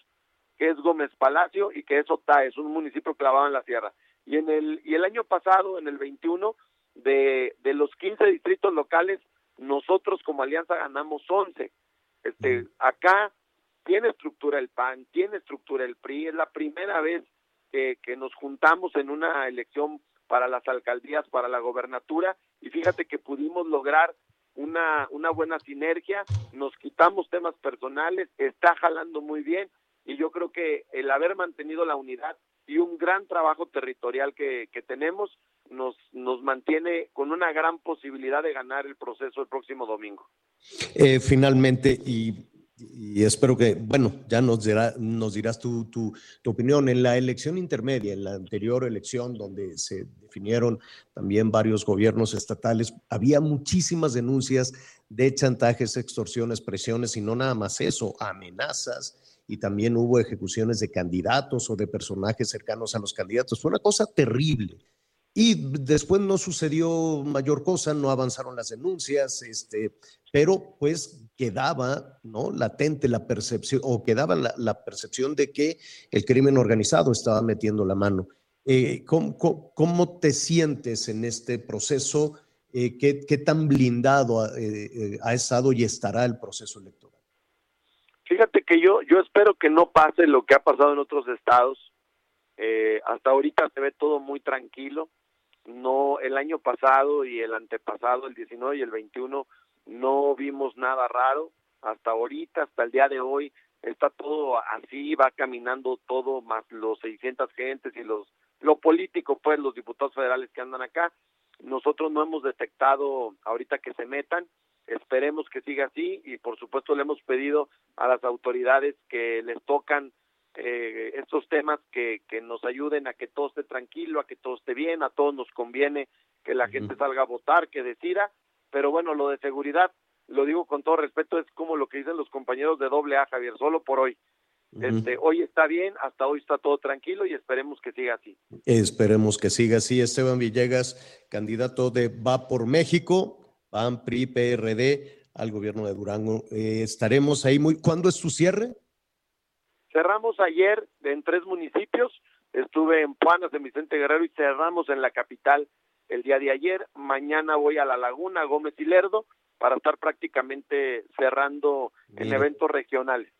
que es Gómez Palacio y que es Otá, es un municipio clavado en la sierra. Y en el y el año pasado, en el 21, de, de los 15 distritos locales, nosotros como alianza ganamos 11. Este, acá tiene estructura el PAN, tiene estructura el PRI, es la primera vez que, que nos juntamos en una elección para las alcaldías, para la gobernatura, y fíjate que pudimos lograr una, una buena sinergia, nos quitamos temas personales, está jalando muy bien y yo creo que el haber mantenido la unidad y un gran trabajo territorial que, que tenemos nos, mantiene con una gran posibilidad de ganar el proceso el próximo domingo. Eh, finalmente, y, espero que, bueno, ya nos, nos dirás tu, tu, tu, opinión. En la elección intermedia, en la anterior elección donde se definieron también varios gobiernos estatales, había muchísimas denuncias de chantajes, extorsiones, presiones y no nada más eso, amenazas y también hubo ejecuciones de candidatos o de personajes cercanos a los candidatos. Fue una cosa terrible. Y después no sucedió mayor cosa, no avanzaron las denuncias, este, pero pues quedaba ¿no? latente la percepción, o quedaba la, percepción de que el crimen organizado estaba metiendo la mano. Eh, ¿cómo, te sientes en este proceso? Eh, ¿qué, ¿qué, tan blindado eh, ha estado y estará el proceso electoral? Fíjate que yo, yo espero que no pase lo que ha pasado en otros estados. hasta ahorita se ve todo muy tranquilo no el año pasado y el antepasado, el 19 y el 21, no vimos nada raro. Hasta ahorita, hasta el día de hoy, está todo así, va caminando todo, más los 600 gentes y los lo político, pues los diputados federales que andan acá. Nosotros no hemos detectado ahorita que se metan, esperemos que siga así y por supuesto le hemos pedido a las autoridades que les tocan eh, estos temas que, que nos ayuden a que todo esté tranquilo, a que todo esté bien, a todos nos conviene que la gente salga a votar, que decida, pero bueno, lo de seguridad, lo digo con todo respeto, es como lo que dicen los compañeros de doble A, Javier, solo por hoy. Este, hoy está bien, hasta hoy está todo tranquilo y esperemos que siga así. Esperemos que siga así. Esteban Villegas, candidato de Va por México, PAN, PRI, PRD, al gobierno de Durango. Eh, estaremos ahí muy. ¿Cuándo es su cierre? Cerramos ayer en tres municipios, estuve en Puanas de Vicente Guerrero y cerramos en la capital el día de ayer. Mañana voy a La Laguna, Gómez y Lerdo, para estar prácticamente cerrando en eventos regionales.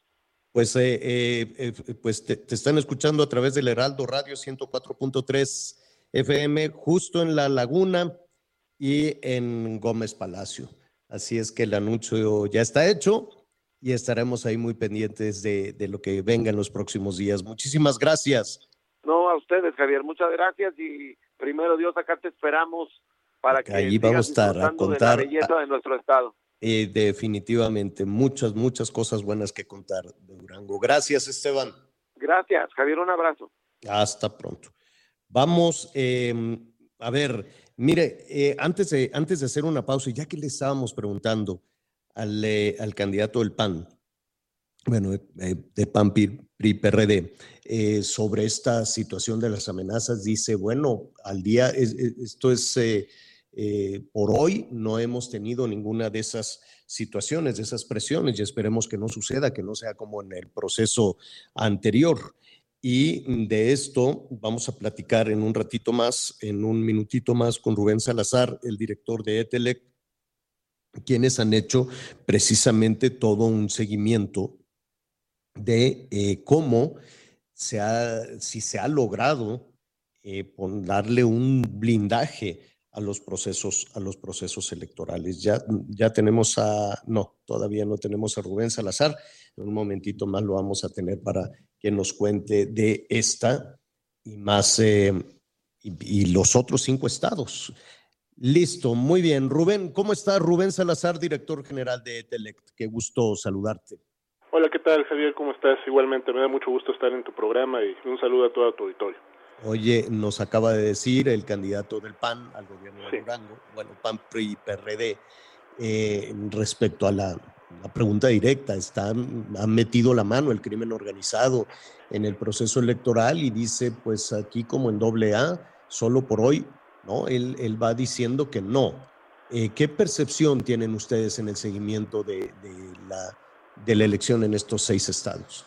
Pues, eh, eh, eh, pues te, están escuchando a través del Heraldo Radio 104.3 FM, justo en La Laguna y en Gómez Palacio. Así es que el anuncio ya está hecho y estaremos ahí muy pendientes de, lo que venga en los próximos días. Muchísimas gracias. No, a ustedes, Javier, muchas gracias y primero Dios, acá te esperamos para que ahí vamos a estar a contar de la belleza de nuestro estado. Eh, definitivamente, muchas, muchas cosas buenas que contar de Durango. Gracias, Esteban. Gracias, Javier, un abrazo. Hasta pronto. Vamos, em, a ver, mire, eh, antes, de, antes de hacer una pausa, ya que le estábamos preguntando al, eh, al candidato del PAN, bueno, de PAN PRI PRD, eh, sobre esta situación de las amenazas, dice, bueno, al día, esto es, por hoy no hemos tenido ninguna de esas situaciones, de esas presiones, y esperemos que no suceda, que no sea como en el proceso anterior. Y de esto vamos a platicar en un ratito más, en un minutito más, con Rubén Salazar, el director de ETELEC, quienes han hecho precisamente todo un seguimiento de eh, cómo se ha, si se ha logrado eh, darle un blindaje a los procesos, a los procesos electorales. Ya, ya tenemos a, no, todavía no tenemos a Rubén Salazar. En un momentito más lo vamos a tener para que nos cuente de esta y más eh, y, los otros cinco estados. Listo, muy bien. Rubén, ¿cómo está Rubén Salazar, director general de Etelect? Qué gusto saludarte. Hola, ¿qué tal Javier? ¿Cómo estás? Igualmente, me da mucho gusto estar en tu programa y un saludo a todo tu auditorio. Oye, nos acaba de decir el candidato del PAN al gobierno de Durango, bueno, PAN PRI PRD, eh, respecto a la la pregunta directa, están, han metido la mano el crimen organizado en el proceso electoral y dice, pues aquí como en doble A, solo por hoy, ¿no? Él, él va diciendo que no. Eh, ¿Qué percepción tienen ustedes en el seguimiento de, la, de la elección en estos seis estados?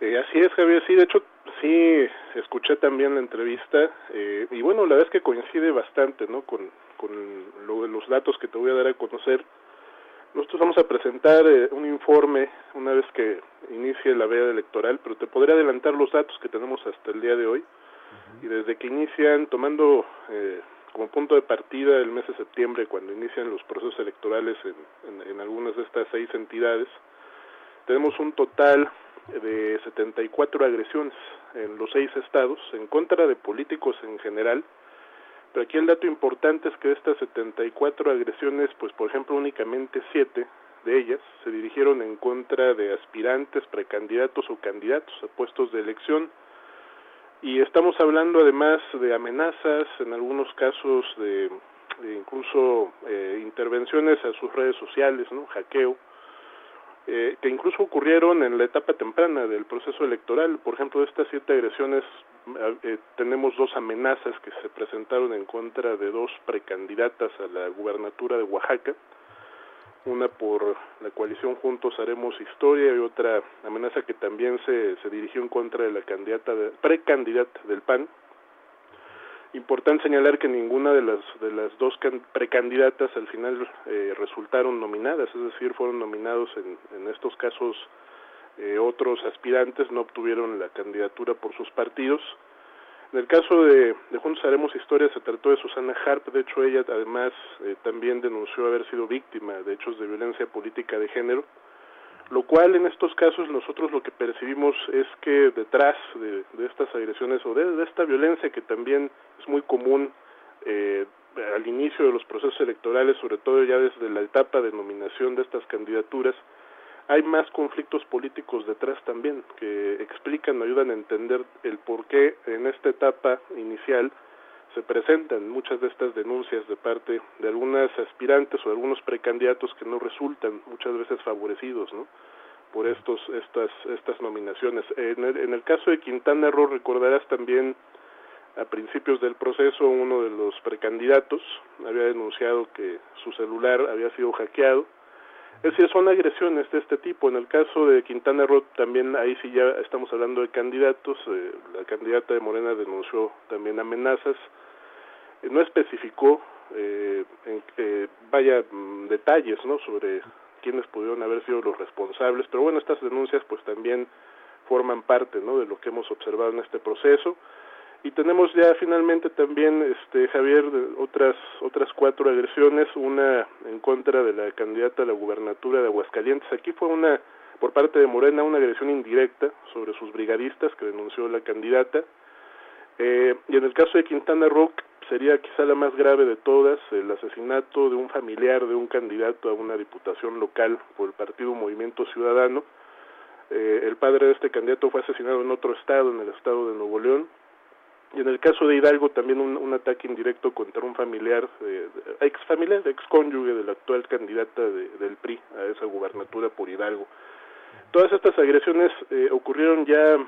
Eh, así es, Javier, sí, de hecho, sí, escuché también la entrevista eh, y bueno, la verdad es que coincide bastante, ¿no? Con, con los datos que te voy a dar a conocer nosotros vamos a presentar eh, un informe una vez que inicie la veda electoral, pero te podría adelantar los datos que tenemos hasta el día de hoy. Y desde que inician, tomando eh, como punto de partida el mes de septiembre, cuando inician los procesos electorales en, en algunas de estas seis entidades, tenemos un total de 74 agresiones en los seis estados en contra de políticos en general pero aquí el dato importante es que de estas 74 agresiones, pues por ejemplo únicamente 7 de ellas se dirigieron en contra de aspirantes, precandidatos o candidatos a puestos de elección. Y estamos hablando además de amenazas, en algunos casos de, incluso eh, intervenciones a sus redes sociales, ¿no? hackeo, eh, que incluso ocurrieron en la etapa temprana del proceso electoral. Por ejemplo, de estas siete agresiones eh, tenemos dos amenazas que se presentaron en contra de dos precandidatas a la gubernatura de Oaxaca, una por la coalición Juntos Haremos Historia y otra amenaza que también se, se dirigió en contra de la candidata precandidata del PAN, Importante señalar que ninguna de las de las dos precandidatas al final eh, resultaron nominadas, es decir, fueron nominados en, en estos casos eh, otros aspirantes no obtuvieron la candidatura por sus partidos. En el caso de, de Juntos Haremos Historia se trató de Susana Harp, de hecho ella además eh, también denunció haber sido víctima de hechos de violencia política de género lo cual en estos casos nosotros lo que percibimos es que detrás de, estas agresiones o de, esta violencia que también es muy común eh, al inicio de los procesos electorales, sobre todo ya desde la etapa de nominación de estas candidaturas, hay más conflictos políticos detrás también que explican, ayudan a entender el por qué en esta etapa inicial se presentan muchas de estas denuncias de parte de algunas aspirantes o algunos precandidatos que no resultan muchas veces favorecidos, ¿no? por estos estas estas nominaciones. En el, en el caso de Quintana Roo recordarás también a principios del proceso uno de los precandidatos había denunciado que su celular había sido hackeado. Es decir, son agresiones de este tipo. En el caso de Quintana Roo también ahí sí ya estamos hablando de candidatos. Eh, la candidata de Morena denunció también amenazas no especificó eh, en, eh, vaya mm, detalles no sobre quiénes pudieron haber sido los responsables pero bueno estas denuncias pues también forman parte no de lo que hemos observado en este proceso y tenemos ya finalmente también este Javier otras otras cuatro agresiones una en contra de la candidata a la gubernatura de Aguascalientes aquí fue una por parte de Morena una agresión indirecta sobre sus brigadistas que denunció la candidata eh, y en el caso de Quintana Roo sería quizá la más grave de todas, el asesinato de un familiar de un candidato a una diputación local por el partido Movimiento Ciudadano. Eh, el padre de este candidato fue asesinado en otro estado, en el estado de Nuevo León. Y en el caso de Hidalgo también un, ataque indirecto contra un familiar, eh, ex familiar, ex cónyuge de la actual candidata del PRI a esa gubernatura por Hidalgo. Todas estas agresiones eh, ocurrieron ya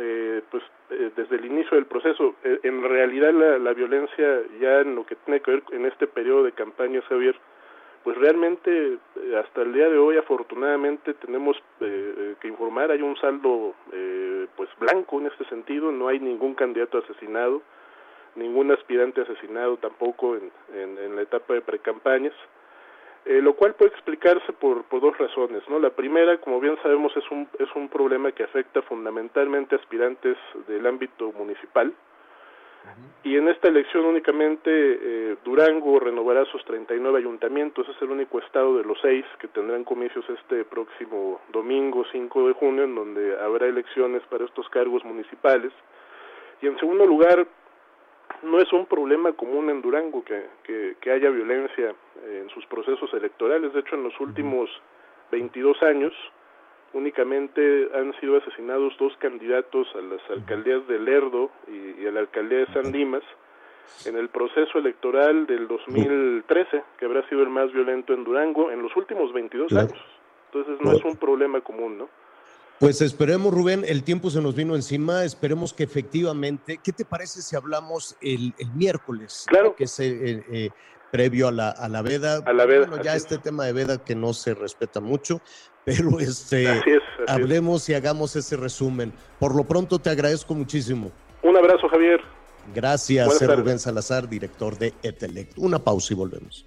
eh, pues eh, desde el inicio del proceso. Eh, en realidad la, la, violencia ya en lo que tiene que ver en este periodo de campaña, Javier, pues realmente hasta el día de hoy afortunadamente tenemos que informar, hay un saldo pues blanco en este sentido, no hay ningún candidato asesinado, ningún aspirante asesinado tampoco en, en, en la etapa de precampañas. Eh, lo cual puede explicarse por, por dos razones, ¿no? La primera, como bien sabemos, es un, es un problema que afecta fundamentalmente a aspirantes del ámbito municipal, y en esta elección únicamente eh, Durango renovará sus 39 ayuntamientos, es el único estado de los seis que tendrán comicios este próximo domingo 5 de junio, en donde habrá elecciones para estos cargos municipales. Y en segundo lugar, no es un problema común en Durango que, que, haya violencia en sus procesos electorales. De hecho, en los últimos 22 años únicamente han sido asesinados dos candidatos a las alcaldías de Lerdo y, a la alcaldía de San Dimas en el proceso electoral del 2013, que habrá sido el más violento en Durango en los últimos 22 años. Entonces no es un problema común, ¿no? Pues esperemos, Rubén, el tiempo se nos vino encima, esperemos que efectivamente, ¿qué te parece si hablamos el, miércoles? Claro. Que es eh, eh, previo a la, a la veda. A la veda. Bueno, ya este tema de veda que no se respeta mucho, pero este, hablemos y hagamos ese resumen. Por lo pronto te agradezco muchísimo. Un abrazo, Javier. Gracias, Rubén Salazar, director de Etelect. Una pausa y volvemos.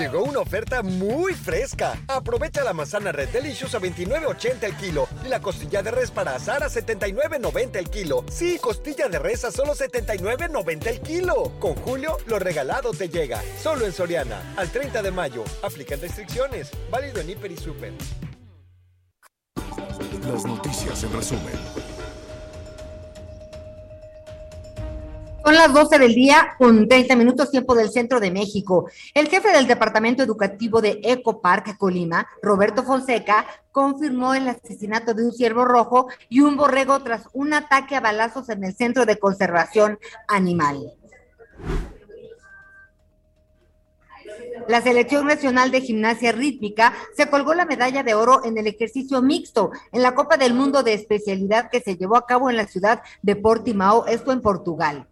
Llegó una oferta muy fresca. Aprovecha la manzana Red Delicious a 29.80 el kilo y la costilla de res para asar a 79.90 el kilo. Sí, costilla de res a solo 79.90 el kilo. Con Julio, lo regalado te llega. Solo en Soriana. Al 30 de mayo. Aplican restricciones. Válido en Hiper y Super. Las noticias en resumen. Son las 12 del día con 30 minutos tiempo del centro de México. El jefe del Departamento Educativo de Ecopark Colima, Roberto Fonseca, confirmó el asesinato de un ciervo rojo y un borrego tras un ataque a balazos en el Centro de Conservación Animal. La Selección Nacional de Gimnasia Rítmica se colgó la medalla de oro en el ejercicio mixto en la Copa del Mundo de especialidad que se llevó a cabo en la ciudad de Portimao, esto en Portugal.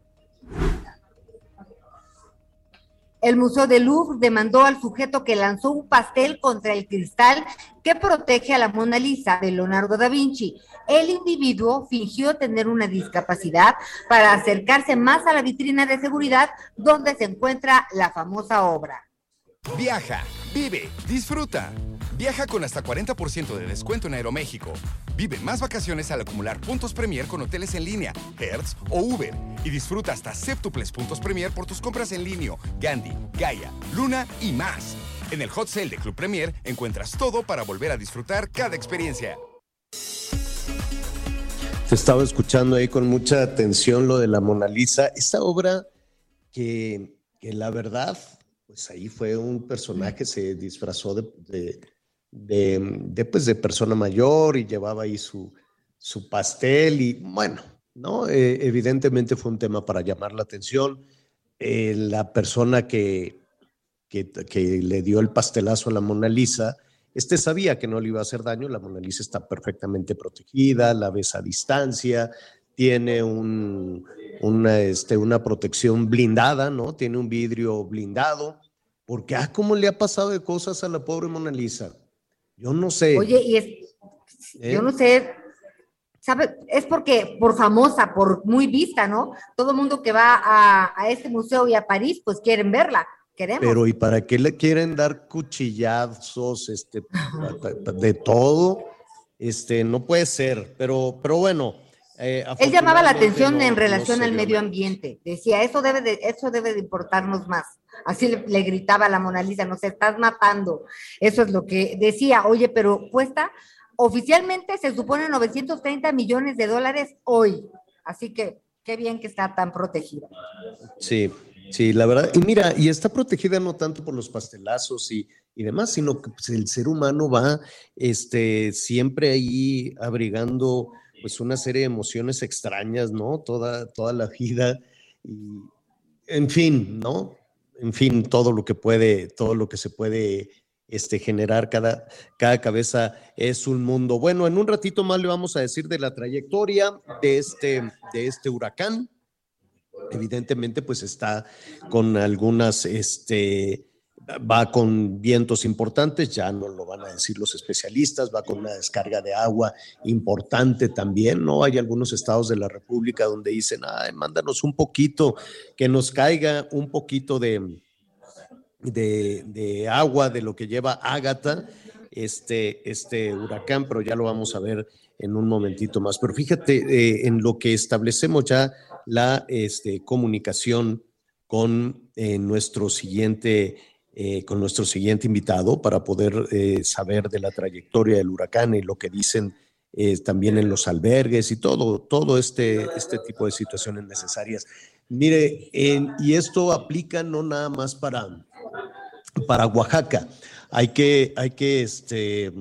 El Museo del Louvre demandó al sujeto que lanzó un pastel contra el cristal que protege a la Mona Lisa de Leonardo da Vinci. El individuo fingió tener una discapacidad para acercarse más a la vitrina de seguridad donde se encuentra la famosa obra. Viaja, vive, disfruta. Viaja con hasta 40% de descuento en Aeroméxico. Vive más vacaciones al acumular puntos Premier con hoteles en línea, Hertz o Uber. Y disfruta hasta séptuples puntos Premier por tus compras en línea, Gandhi, Gaia, Luna y más. En el Hot Sale de Club Premier encuentras todo para volver a disfrutar cada experiencia. Te estaba escuchando ahí con mucha atención lo de la Mona Lisa. Esta obra que, que la verdad pues ahí fue un personaje, se disfrazó de, de, pues, de persona mayor y llevaba ahí su, su pastel y bueno, ¿no? Eh, evidentemente fue un tema para llamar la atención. Eh, la persona que, que, que, le dio el pastelazo a la Mona Lisa, este sabía que no le iba a hacer daño, la Mona Lisa está perfectamente protegida, la ves a distancia, tiene un, una, este, una protección blindada, ¿no? Tiene un vidrio blindado, porque, ah, ¿cómo le ha pasado de cosas a la pobre Mona Lisa? Yo no sé. Oye, y es, yo ¿Eh? no sé, ¿sabe? Es porque, por famosa, por muy vista, ¿no? Todo el mundo que va a, a este museo y a París, pues quieren verla. Queremos. Pero ¿y para qué le quieren dar cuchillazos, este, de todo? Este, no puede ser, pero, pero bueno. Eh, Él llamaba la atención no- en relación al dio medio ambiente. Decía, eso debe de, eso debe de importarnos más. Así le, le gritaba a la Mona Lisa, nos estás matando. Eso es lo que decía. Oye, pero cuesta, oficialmente se supone 930 millones de dólares hoy. Así que qué bien que está tan protegida. Sí, sí, la verdad. Y mira, y está protegida no tanto por los pastelazos y, y demás, sino que pues, el ser humano va este, siempre ahí abrigando pues una serie de emociones extrañas, ¿no? Toda, toda la vida. Y, en fin, ¿no? En fin, todo lo que puede, todo lo que se puede este, generar cada, cada cabeza es un mundo. Bueno, en un ratito más le vamos a decir de la trayectoria de este, de este huracán evidentemente pues está con algunas, este, va con vientos importantes, ya no lo van a decir los especialistas, va con una descarga de agua importante también, ¿no? Hay algunos estados de la República donde dicen, ay, mándanos un poquito, que nos caiga un poquito de, de, agua de lo que lleva Ágata, este, este huracán, pero ya lo vamos a ver en un momentito más. Pero fíjate eh, en lo que establecemos ya la este, comunicación con eh, nuestro siguiente eh, con nuestro siguiente invitado para poder eh, saber de la trayectoria del huracán y lo que dicen eh, también en los albergues y todo, todo este, este tipo de situaciones necesarias. Mire, y esto aplica no nada más para, para Oaxaca. Hay que, hay que, este,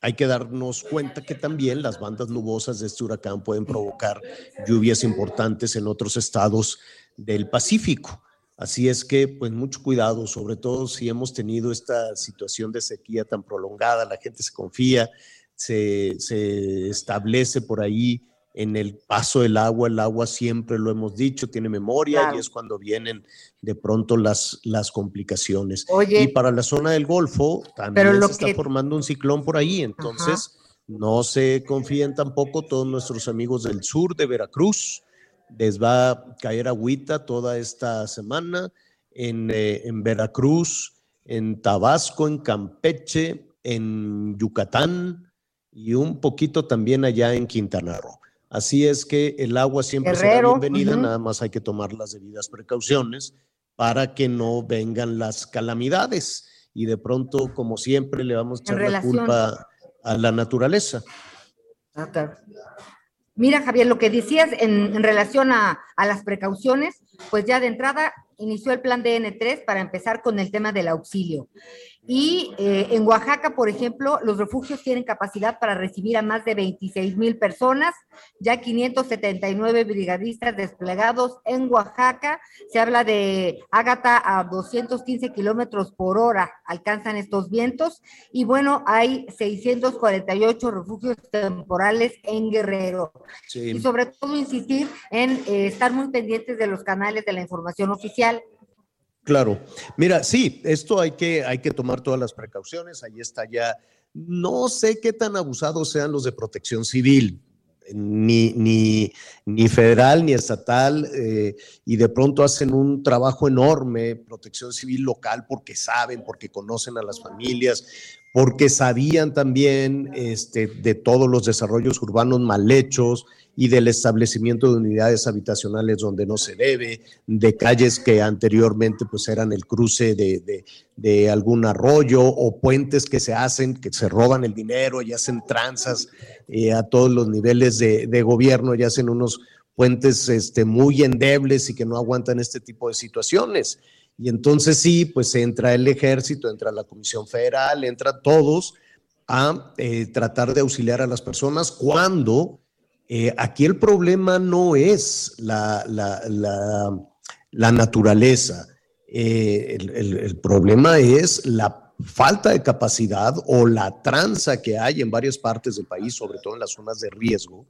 hay que darnos cuenta que también las bandas nubosas de este huracán pueden provocar lluvias importantes en otros estados del Pacífico. Así es que, pues, mucho cuidado, sobre todo si hemos tenido esta situación de sequía tan prolongada, la gente se confía, se, se establece por ahí en el paso del agua, el agua siempre lo hemos dicho, tiene memoria Claro. y es cuando vienen de pronto las, las complicaciones. Oye. y para la zona del Golfo también Pero lo se está formando un ciclón por ahí, entonces no se confíen tampoco todos nuestros amigos del sur de Veracruz, les va a caer agüita toda esta semana en, eh, en Veracruz, en Tabasco, en Campeche, en Yucatán y un poquito también allá en Quintana Roo. Así es que el agua siempre será Guerrero, bienvenida, ujú. nada más hay que tomar las debidas precauciones para que no vengan las calamidades y de pronto, como siempre, le vamos a echar la culpa a la naturaleza. Acá. Mira, Javier, lo que decías en, en relación a, a las precauciones, pues ya de entrada inició el plan DN3 para empezar con el tema del auxilio. Y eh, en Oaxaca, por ejemplo, los refugios tienen capacidad para recibir a más de 26 mil personas, ya 579 brigadistas desplegados en Oaxaca. Se habla de Ágata a 215 kilómetros por hora, alcanzan estos vientos. Y bueno, hay 648 refugios temporales en Guerrero. Sí. Y sobre todo insistir en eh, estar muy pendientes de los canales de la información oficial. Claro. Mira, sí, esto hay que, hay que tomar todas las precauciones. Ahí está ya. No sé qué tan abusados sean los de protección civil, ni, ni, ni federal ni estatal, eh, y de pronto hacen un trabajo enorme, protección civil local, porque saben, porque conocen a las familias, porque sabían también este, de todos los desarrollos urbanos mal hechos y del establecimiento de unidades habitacionales donde no se debe, de calles que anteriormente pues eran el cruce de, de- algún arroyo o puentes que se hacen, que se roban el dinero y hacen tranzas eh, a todos los niveles de, de gobierno y hacen unos puentes este, muy endebles y que no aguantan este tipo de situaciones. Y entonces sí, pues entra el ejército, entra la Comisión Federal, entra todos a eh, tratar de auxiliar a las personas cuando eh, aquí el problema no es la, la- la- naturaleza, eh, el problema es la falta de capacidad o la tranza que hay en varias partes del país, sobre todo en las zonas de riesgo,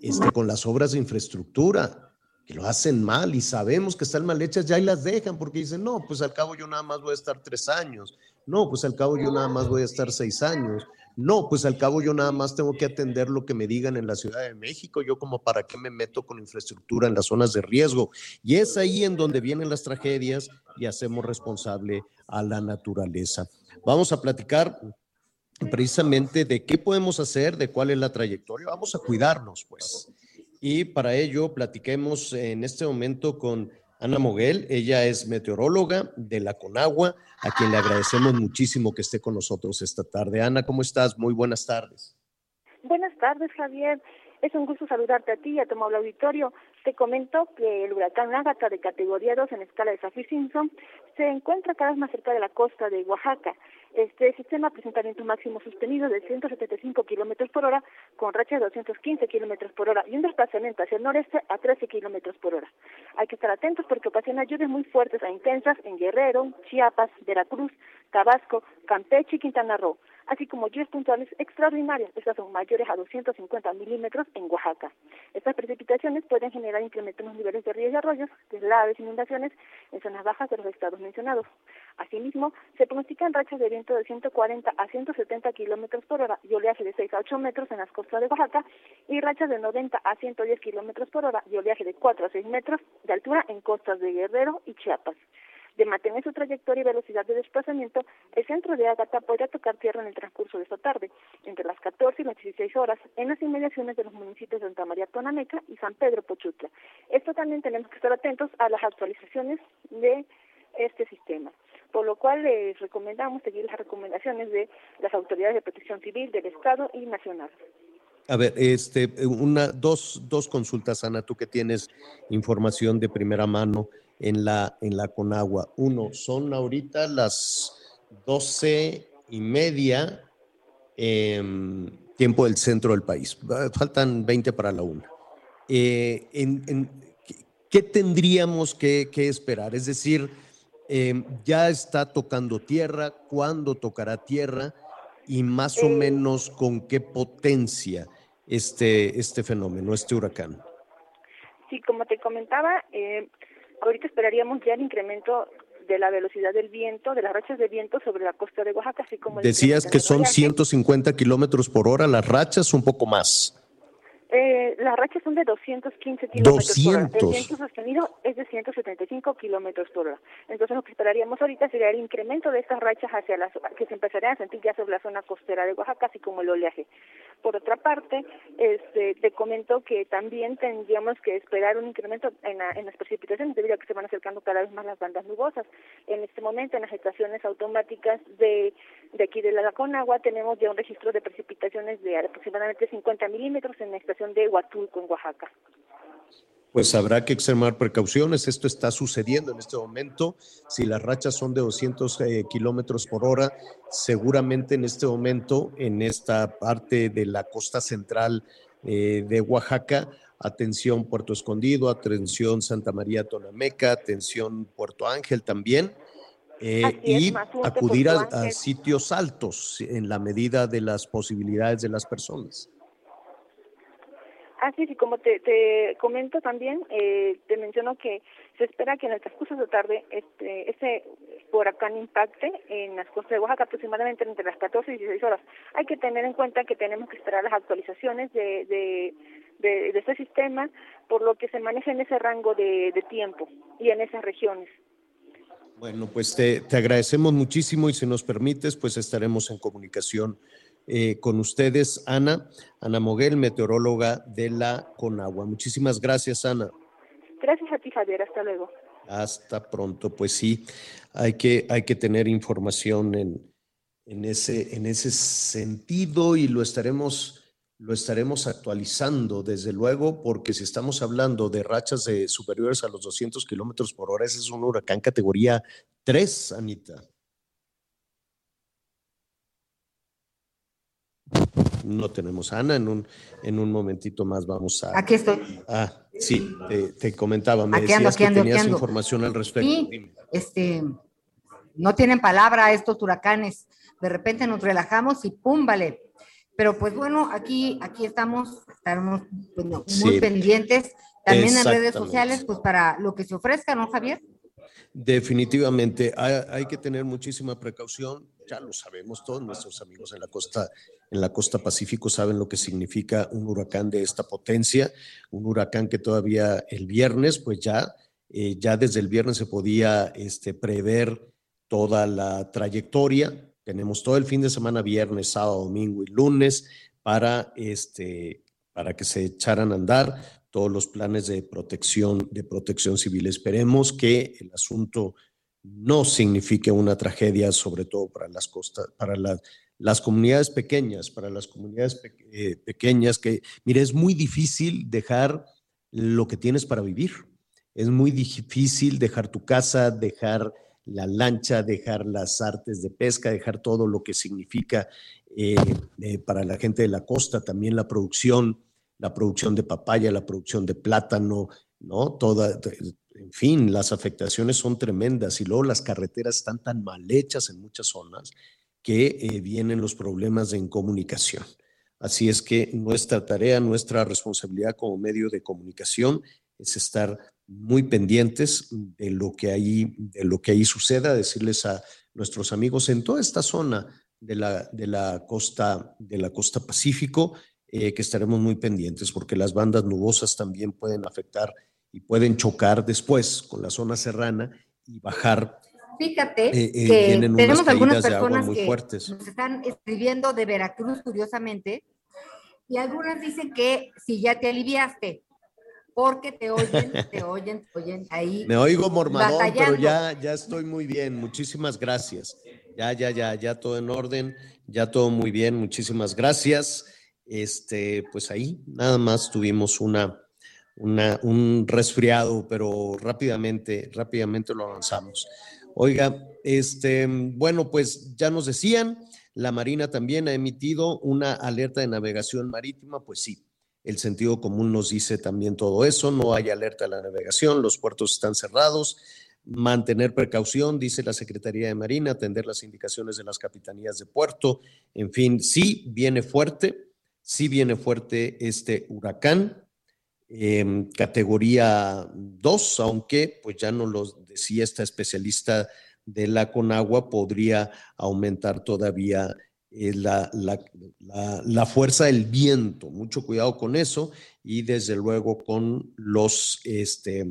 este, con las obras de infraestructura, que lo hacen mal y sabemos que están mal hechas, ya y las dejan porque dicen, no, pues al cabo yo nada más voy a estar tres años, no, pues al cabo yo nada más voy a estar seis años, No, pues al cabo yo nada más tengo que atender lo que me digan en la Ciudad de México. Yo como para qué me meto con infraestructura en las zonas de riesgo. Y es ahí en donde vienen las tragedias y hacemos responsable a la naturaleza. Vamos a platicar precisamente de qué podemos hacer, de cuál es la trayectoria. Vamos a cuidarnos, pues. Y para ello platiquemos en este momento con Ana Moguel. Ella es meteoróloga de la Conagua, a quien le agradecemos muchísimo que esté con nosotros esta tarde. Ana, ¿cómo estás? Muy buenas tardes. Buenas tardes, Javier. Es un gusto saludarte a ti y a tu auditorio. Te comento que el huracán Ágata de categoría 2 en escala de Saffir-Simpson se encuentra cada vez más cerca de la costa de Oaxaca. Este sistema presenta vientos máximos sostenidos de 175 kilómetros por hora con rachas de 215 kilómetros por hora y un desplazamiento hacia el noreste a 13 kilómetros por hora. Hay que estar atentos porque ocasiona lluvias muy fuertes e intensas en Guerrero, Chiapas, Veracruz, Tabasco, Campeche y Quintana Roo así como lluvias puntuales extraordinarias. Estas son mayores a 250 milímetros en Oaxaca. Estas precipitaciones pueden generar incremento en los niveles de ríos y arroyos, deslaves inundaciones en zonas bajas de los estados mencionados. Asimismo, se pronostican rachas de viento de 140 a 170 kilómetros por hora y oleaje de 6 a 8 metros en las costas de Oaxaca y rachas de 90 a 110 kilómetros por hora y oleaje de 4 a 6 metros de altura en costas de Guerrero y Chiapas de mantener su trayectoria y velocidad de desplazamiento, el centro de Ágata podría tocar tierra en el transcurso de esta tarde, entre las 14 y las 16 horas, en las inmediaciones de los municipios de Santa María Tonameca y San Pedro Pochutla. Esto también tenemos que estar atentos a las actualizaciones de este sistema por lo cual les recomendamos seguir las recomendaciones de las autoridades de protección civil del Estado y nacional. A ver, este, una, dos, dos consultas, Ana, tú que tienes información de primera mano en la, en la Conagua. Uno, son ahorita las doce y media, em, tiempo del centro del país. Faltan 20 para la una. Eh, ¿Qué tendríamos que, esperar? Es decir, em, ya está tocando tierra, ¿cuándo tocará tierra? Y más o eh. menos con qué potencia este, este fenómeno, este huracán. Sí, como te comentaba, eh, ahorita esperaríamos ya el incremento de la velocidad del viento, de las rachas de viento sobre la costa de Oaxaca, así como... Decías que son 150 kilómetros por hora, las rachas un poco más. Eh, las rachas son de 215 kilómetros 200. por hora. El viento sostenido es de 175 kilómetros por hora. Entonces, lo que esperaríamos ahorita sería el incremento de estas rachas hacia las que se empezarían a sentir ya sobre la zona costera de Oaxaca, así como el oleaje. Por otra parte, este, te comento que también tendríamos que esperar un incremento en, las precipitaciones debido a que se van acercando cada vez más las bandas nubosas. En este momento, en las estaciones automáticas de, de aquí de la Conagua, tenemos ya un registro de precipitaciones de aproximadamente 50 milímetros en la de Huatulco, en Oaxaca pues habrá que extremar precauciones. Esto está sucediendo en este momento. Si las rachas son de 200 eh, kilómetros por hora, seguramente en este momento, en esta parte de la costa central eh, de Oaxaca, atención Puerto Escondido, atención Santa María Tonameca, atención Puerto Ángel también. Eh, y acudir a sitios altos en la medida de las posibilidades de las personas. Así es, y como te, te comento también, eh, te menciono que se espera que en el transcurso de tarde este, este huracán impacte en las costas de Oaxaca aproximadamente entre las 14 y 16 horas. Hay que tener en cuenta que tenemos que esperar las actualizaciones de, de, de, este sistema, por lo que se maneja en ese rango de, de tiempo y en esas regiones. Bueno, pues te, te agradecemos muchísimo y si nos permites, pues estaremos en comunicación eh, con ustedes, Ana, Ana Moguel, meteoróloga de la Conagua. Muchísimas gracias, Ana. Gracias a ti, Javier. Hasta luego. Hasta pronto. Pues sí, hay que, hay que tener información en, en, ese, en ese sentido y lo estaremos, lo estaremos actualizando, desde luego, porque si estamos hablando de rachas de superiores a los 200 kilómetros por hora, ese es un huracán categoría 3, Anita. No tenemos Ana, en un, en un momentito más vamos a... Aquí estoy. Ah, sí, te, comentaba, me decías que tenías información al respecto. Sí, este, no tienen palabra estos huracanes. De repente nos relajamos y pum, vale. Pero pues bueno, aquí, aquí estamos, estamos pues, muy pendientes. También en redes sociales, pues para lo que se ofrezca, ¿no, Javier? Definitivamente, hay, hay, que tener muchísima precaución ya lo sabemos, todos nuestros amigos en la costa, en la costa Pacífico saben lo que significa un huracán de esta potencia, un huracán que todavía el viernes, pues ya, eh, ya desde el viernes se podía este, prever toda la trayectoria. Tenemos todo el fin de semana, viernes, sábado, domingo y lunes, para, este, para que se echaran a andar todos los planes de protección, de protección civil. Esperemos que el asunto no signifique una tragedia, sobre todo para las costas, para las comunidades pequeñas, para las comunidades eh, pequeñas que, mire, es muy difícil dejar lo que tienes para vivir. Es muy difícil dejar tu casa, dejar la lancha, dejar las artes de pesca, dejar todo lo que significa eh, eh, para la gente de la costa, también la producción, la producción de papaya, la producción de plátano, ¿no? Toda, en fin, las afectaciones son tremendas y luego las carreteras están tan mal hechas en muchas zonas que eh, vienen los problemas en comunicación. Así es que nuestra tarea, nuestra responsabilidad como medio de comunicación es estar muy pendientes de lo que ahí, de lo que ahí suceda, decirles a nuestros amigos en toda esta zona de la, de la, costa, de la costa Pacífico, eh, que estaremos muy pendientes porque las bandas nubosas también pueden afectar y pueden chocar después con la zona serrana y bajar. Fíjate eh, eh, que tenemos algunas personas que nos están escribiendo de Veracruz, curiosamente, y algunas dicen que si ya te aliviaste, porque te oyen, te oyen, te oyen ahí. Me oigo mormadón, pero ya, ya estoy muy bien. Muchísimas gracias. Ya, ya, ya, ya todo en orden, ya todo muy bien. Muchísimas gracias. Este, pues ahí nada más tuvimos una, un resfriado, pero rápidamente, rápidamente lo avanzamos. Oiga, este, bueno, pues ya nos decían, la Marina también ha emitido una alerta de navegación marítima, pues sí, el sentido común nos dice también todo eso, no hay alerta a la navegación, los puertos están cerrados, mantener precaución, dice la Secretaría de Marina, atender las indicaciones de las capitanías de puerto, en fin, sí viene fuerte, sí viene fuerte este huracán, em, categoría 2, aunque pues ya no lo decía esta especialista de la Conagua, podría aumentar todavía la, la, fuerza del viento. Mucho cuidado con eso y desde luego con los, este,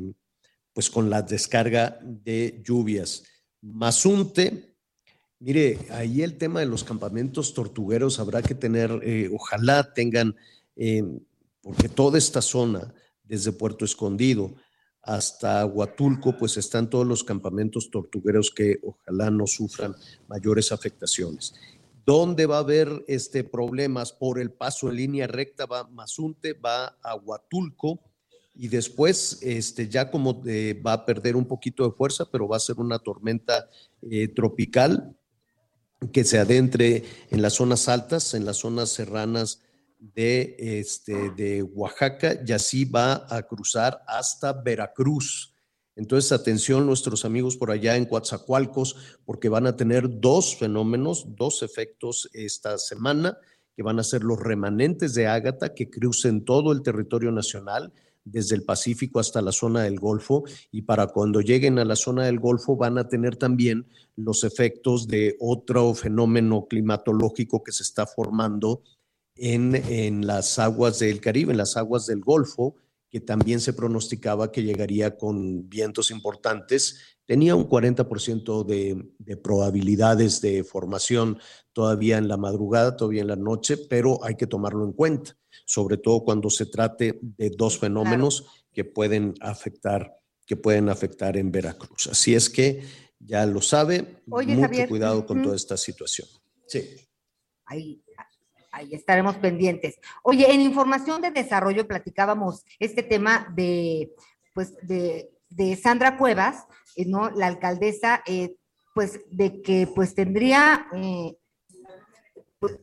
pues con la descarga de lluvias. Mazunte, mire, ahí el tema de los campamentos tortugueros habrá que tener, eh, ojalá tengan, eh, porque toda esta zona, desde Puerto Escondido hasta Huatulco, pues están todos los campamentos tortugueros que ojalá no sufran mayores afectaciones. ¿Dónde va a haber este, problemas? Por el paso en línea recta va Mazunte, va a Huatulco y después este, ya como eh, va a perder un poquito de fuerza, pero va a ser una tormenta eh, tropical que se adentre en las zonas altas, en las zonas serranas de, este, de Oaxaca y así va a cruzar hasta Veracruz. Entonces, atención nuestros amigos por allá en Coatzacoalcos, porque van a tener dos fenómenos, dos efectos esta semana, que van a ser los remanentes de Ágata que crucen todo el territorio nacional, desde el Pacífico hasta la zona del Golfo, y para cuando lleguen a la zona del Golfo van a tener también los efectos de otro fenómeno climatológico que se está formando en, en las aguas del Caribe, en las aguas del Golfo, que también se pronosticaba que llegaría con vientos importantes, tenía un 40% de, de, probabilidades de formación todavía en la madrugada, todavía en la noche, pero hay que tomarlo en cuenta, sobre todo cuando se trate de dos fenómenos que pueden afectar que pueden afectar en Veracruz. Así es que ya lo sabe, mucho cuidado con toda esta situación. Sí. Ahí estaremos pendientes. Oye, en información de desarrollo platicábamos este tema de, pues, de, Sandra Cuevas, eh, ¿no? La alcaldesa, eh, pues, de que, pues, tendría eh,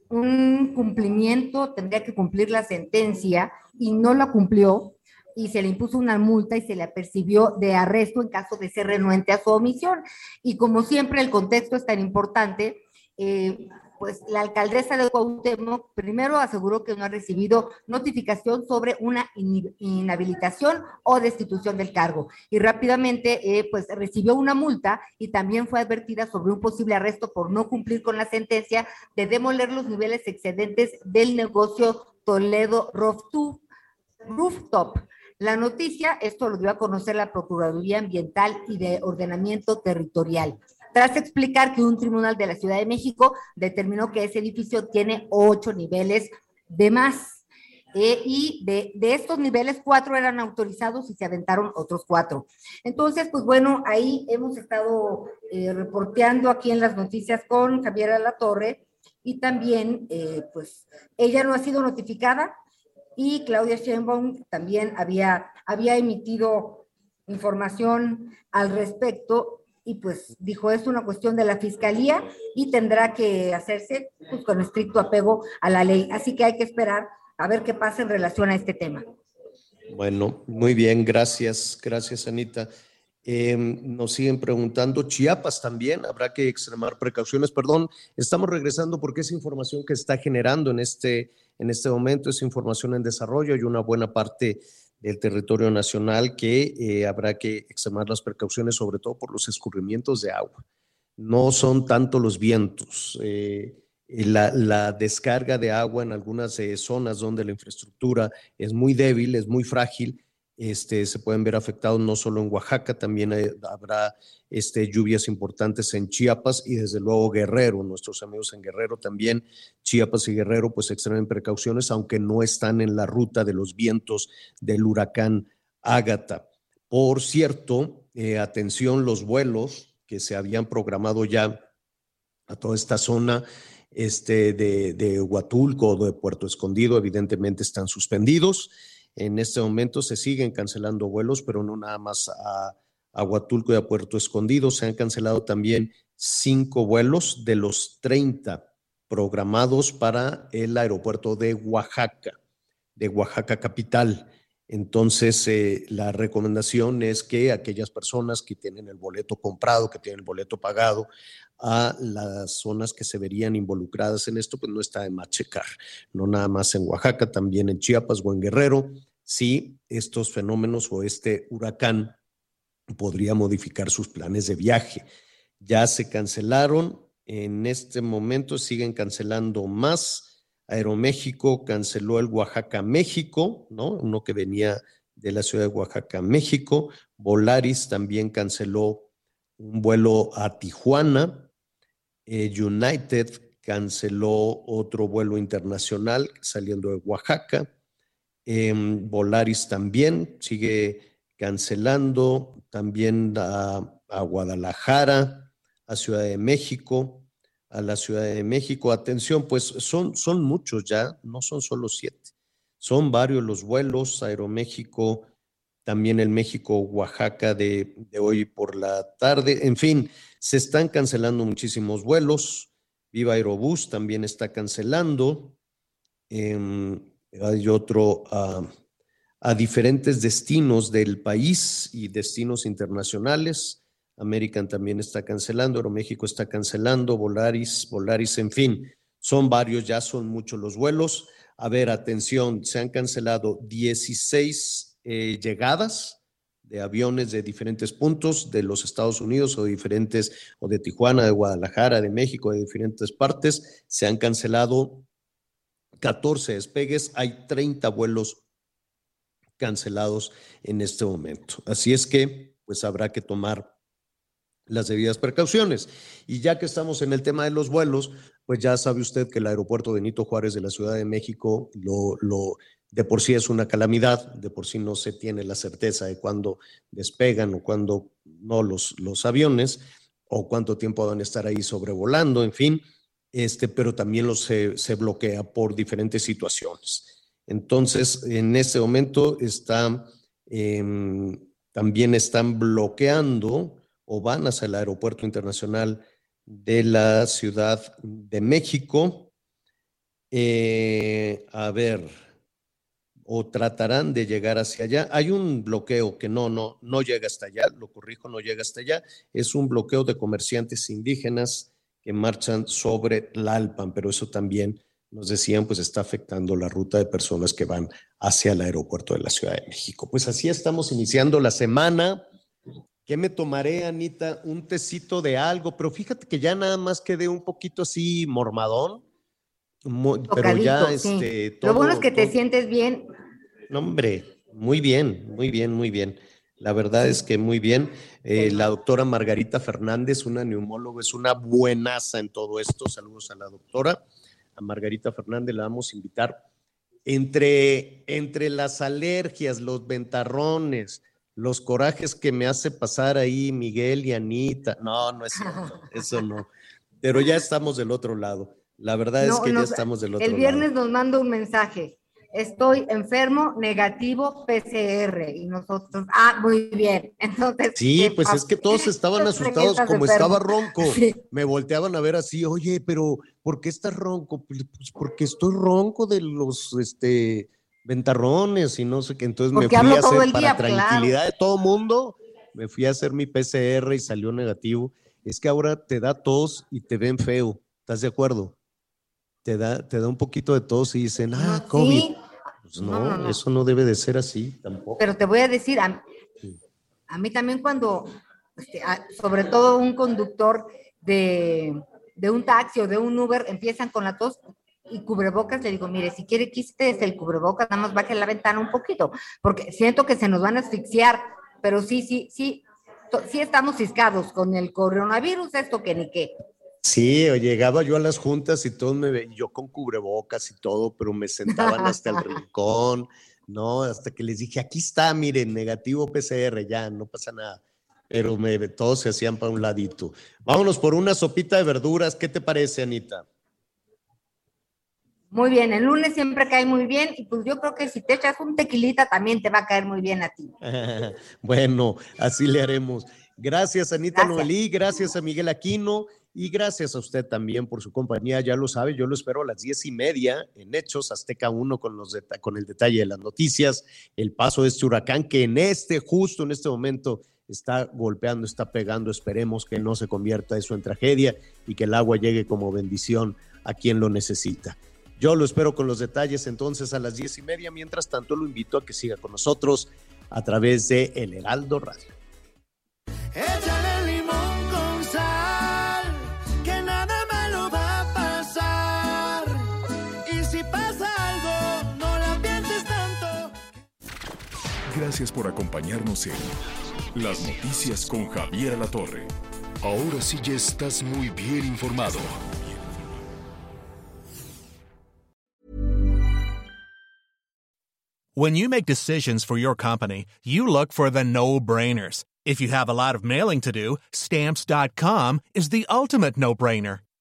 un cumplimiento, tendría que cumplir la sentencia y no la cumplió y se le impuso una multa y se le apercibió de arresto en caso de ser renuente a su omisión. Y como siempre el contexto es tan importante, pues la alcaldesa de Cuauhtémoc primero aseguró que no ha recibido notificación sobre una inhabilitación o destitución del cargo y rápidamente eh, pues recibió una multa y también fue advertida sobre un posible arresto por no cumplir con la sentencia de demoler los niveles excedentes del negocio Toledo Rooftop. La noticia, esto lo dio a conocer la Procuraduría Ambiental y de Ordenamiento Territorial tras explicar que un tribunal de la Ciudad de México determinó que ese edificio tiene ocho niveles de más. Eh, y de, estos niveles, cuatro eran autorizados y se aventaron otros cuatro. Entonces, pues bueno, ahí hemos estado eh, reporteando aquí en las noticias con Javier La Torre y también, eh, pues, ella no ha sido notificada y Claudia Sheinbaum también había, había emitido información al respecto y pues dijo es una cuestión de la fiscalía y tendrá que hacerse pues, con estricto apego a la ley. Así que hay que esperar a ver qué pasa en relación a este tema. Bueno, muy bien, gracias, gracias Anita. Em, nos siguen preguntando, Chiapas también, habrá que extremar precauciones. Perdón, estamos regresando porque es información que está generando en este, en este momento, es información en desarrollo y una buena parte del territorio nacional que eh, habrá que extremar las precauciones, sobre todo por los escurrimientos de agua. No son tanto los vientos. Eh, la, descarga de agua en algunas eh, zonas donde la infraestructura es muy débil, es muy frágil, este, se pueden ver afectados no solo en Oaxaca, también habrá este, lluvias importantes en Chiapas y desde luego Guerrero, nuestros amigos en Guerrero también, Chiapas y Guerrero pues extremen precauciones, aunque no están en la ruta de los vientos del huracán Ágata. Por cierto, eh, atención los vuelos que se habían programado ya a toda esta zona este, de, de Huatulco o de Puerto Escondido, evidentemente están suspendidos. En este momento se siguen cancelando vuelos, pero no nada más a, Huatulco y a Puerto Escondido. Se han cancelado también cinco vuelos de los 30 programados para el aeropuerto de Oaxaca, de Oaxaca capital. Entonces, eh, la recomendación es que aquellas personas que tienen el boleto comprado, que tienen el boleto pagado, a las zonas que se verían involucradas en esto, pues no está de más checar. No nada más en Oaxaca, también en Chiapas o en Guerrero, si estos fenómenos o este huracán podría modificar sus planes de viaje. Ya se cancelaron, en este momento siguen cancelando más. Aeroméxico canceló el Oaxaca México, ¿no? Uno que venía de la ciudad de Oaxaca México. Volaris también canceló un vuelo a Tijuana. Eh, United canceló otro vuelo internacional saliendo de Oaxaca. Em, Volaris también sigue cancelando, también a, Guadalajara, a Ciudad de México, a la Ciudad de México. Atención, pues son, son muchos ya, no son solo siete. Son varios los vuelos, Aeroméxico, también el México-Oaxaca de, hoy por la tarde. En fin, se están cancelando muchísimos vuelos. Viva Aerobús también está cancelando. Em, hay otro a diferentes destinos del país y destinos internacionales. American también está cancelando, Aeroméxico está cancelando, Volaris, Volaris, en fin, son varios, ya son muchos los vuelos. A ver, atención, se han cancelado 16 eh, llegadas de aviones de diferentes puntos de los Estados Unidos o diferentes, o de Tijuana, de Guadalajara, de México, de diferentes partes. Se han cancelado 14 despegues, hay 30 vuelos cancelados en este momento. Así es que, pues habrá que tomar las debidas precauciones. Y ya que estamos en el tema de los vuelos, pues ya sabe usted que el aeropuerto de Nito Juárez de la Ciudad de México lo, lo de por sí es una calamidad, de por sí no se tiene la certeza de cuándo despegan o cuándo no los, los aviones o cuánto tiempo van a estar ahí sobrevolando, en fin este, pero también se, bloquea por diferentes situaciones. Entonces, en este momento está, em, también están bloqueando o van hacia el aeropuerto internacional de la Ciudad de México. Eh, a ver, o tratarán de llegar hacia allá. Hay un bloqueo que no, no, no llega hasta allá, lo corrijo, no llega hasta allá. Es un bloqueo de comerciantes indígenas que marchan sobre Tlalpan, pero eso también nos decían, pues está afectando la ruta de personas que van hacia el aeropuerto de la Ciudad de México. Pues así estamos iniciando la semana. ¿Qué me tomaré, Anita? Un tecito de algo, pero fíjate que ya nada más quedé un poquito así mormadón, pero ya este... Lo bueno es que te sientes bien. No, hombre, muy bien, muy bien, muy bien. La verdad es que muy bien. Eh, la doctora Margarita Fernández, una neumóloga, es una buenaza en todo esto. Saludos a la doctora. A Margarita Fernández la vamos a invitar. Entre, entre las alergias, los ventarrones, los corajes que me hace pasar ahí Miguel y Anita. No, no es cierto, eso no. Pero ya estamos del otro lado. La verdad es que ya estamos del otro lado. El viernes nos manda un mensaje. Estoy enfermo, negativo, PCR. Y nosotros, ah, muy bien. Entonces. Sí, pues es que todos estaban asustados, como estaba ronco. Me volteaban a ver así, oye, pero ¿por qué estás ronco? Pues, pues porque estoy ronco de los, este, ventarrones y no sé qué. Entonces me fui a hacer, para tranquilidad de todo mundo, me fui a hacer mi PCR y salió negativo. Es que ahora te da tos y te ven feo. ¿Estás de acuerdo? Te da, te da un poquito de tos y dicen, ah, COVID. Pues no, eso no debe de ser así tampoco. Pero te voy a decir, a, mí también cuando, este, sobre todo un conductor de, de un taxi o de un Uber empiezan con la tos, y cubrebocas, le digo, mire, si quiere quiste el cubrebocas, nada más baje la ventana un poquito, porque siento que se nos van a asfixiar, pero sí, sí, sí, sí estamos ciscados con el coronavirus, esto que ni qué. Sí, llegaba yo a las juntas y todos me veían, yo con cubrebocas y todo, pero me sentaban hasta el rincón, ¿no? Hasta que les dije, aquí está, miren, negativo PCR, ya, no pasa nada. Pero me, todos se hacían para un ladito. Vámonos por una sopita de verduras, ¿qué te parece, Anita? Muy bien, el lunes siempre cae muy bien y pues yo creo que si te echas un tequilita también te va a caer muy bien a ti. bueno, así le haremos. Gracias Anita Noelí, gracias a Miguel Aquino y gracias a usted también por su compañía. Ya lo sabe, yo lo espero a las diez y media en Hechos Azteca 1 con, los con el detalle de las noticias, el paso de este huracán que en este, justo en este momento, está golpeando, está pegando. Esperemos que no se convierta eso en tragedia y que el agua llegue como bendición a quien lo necesita. Yo lo espero con los detalles entonces a las diez y media. Mientras tanto, lo invito a que siga con nosotros a través de El Heraldo Radio. Gracias por acompañarnos en Las Noticias con Javier Alatorre. Ahora sí ya estás muy bien informado. When you make decisions for your company, you look for the no-brainers. If you have a lot of mailing to do, stamps.com is the ultimate no-brainer.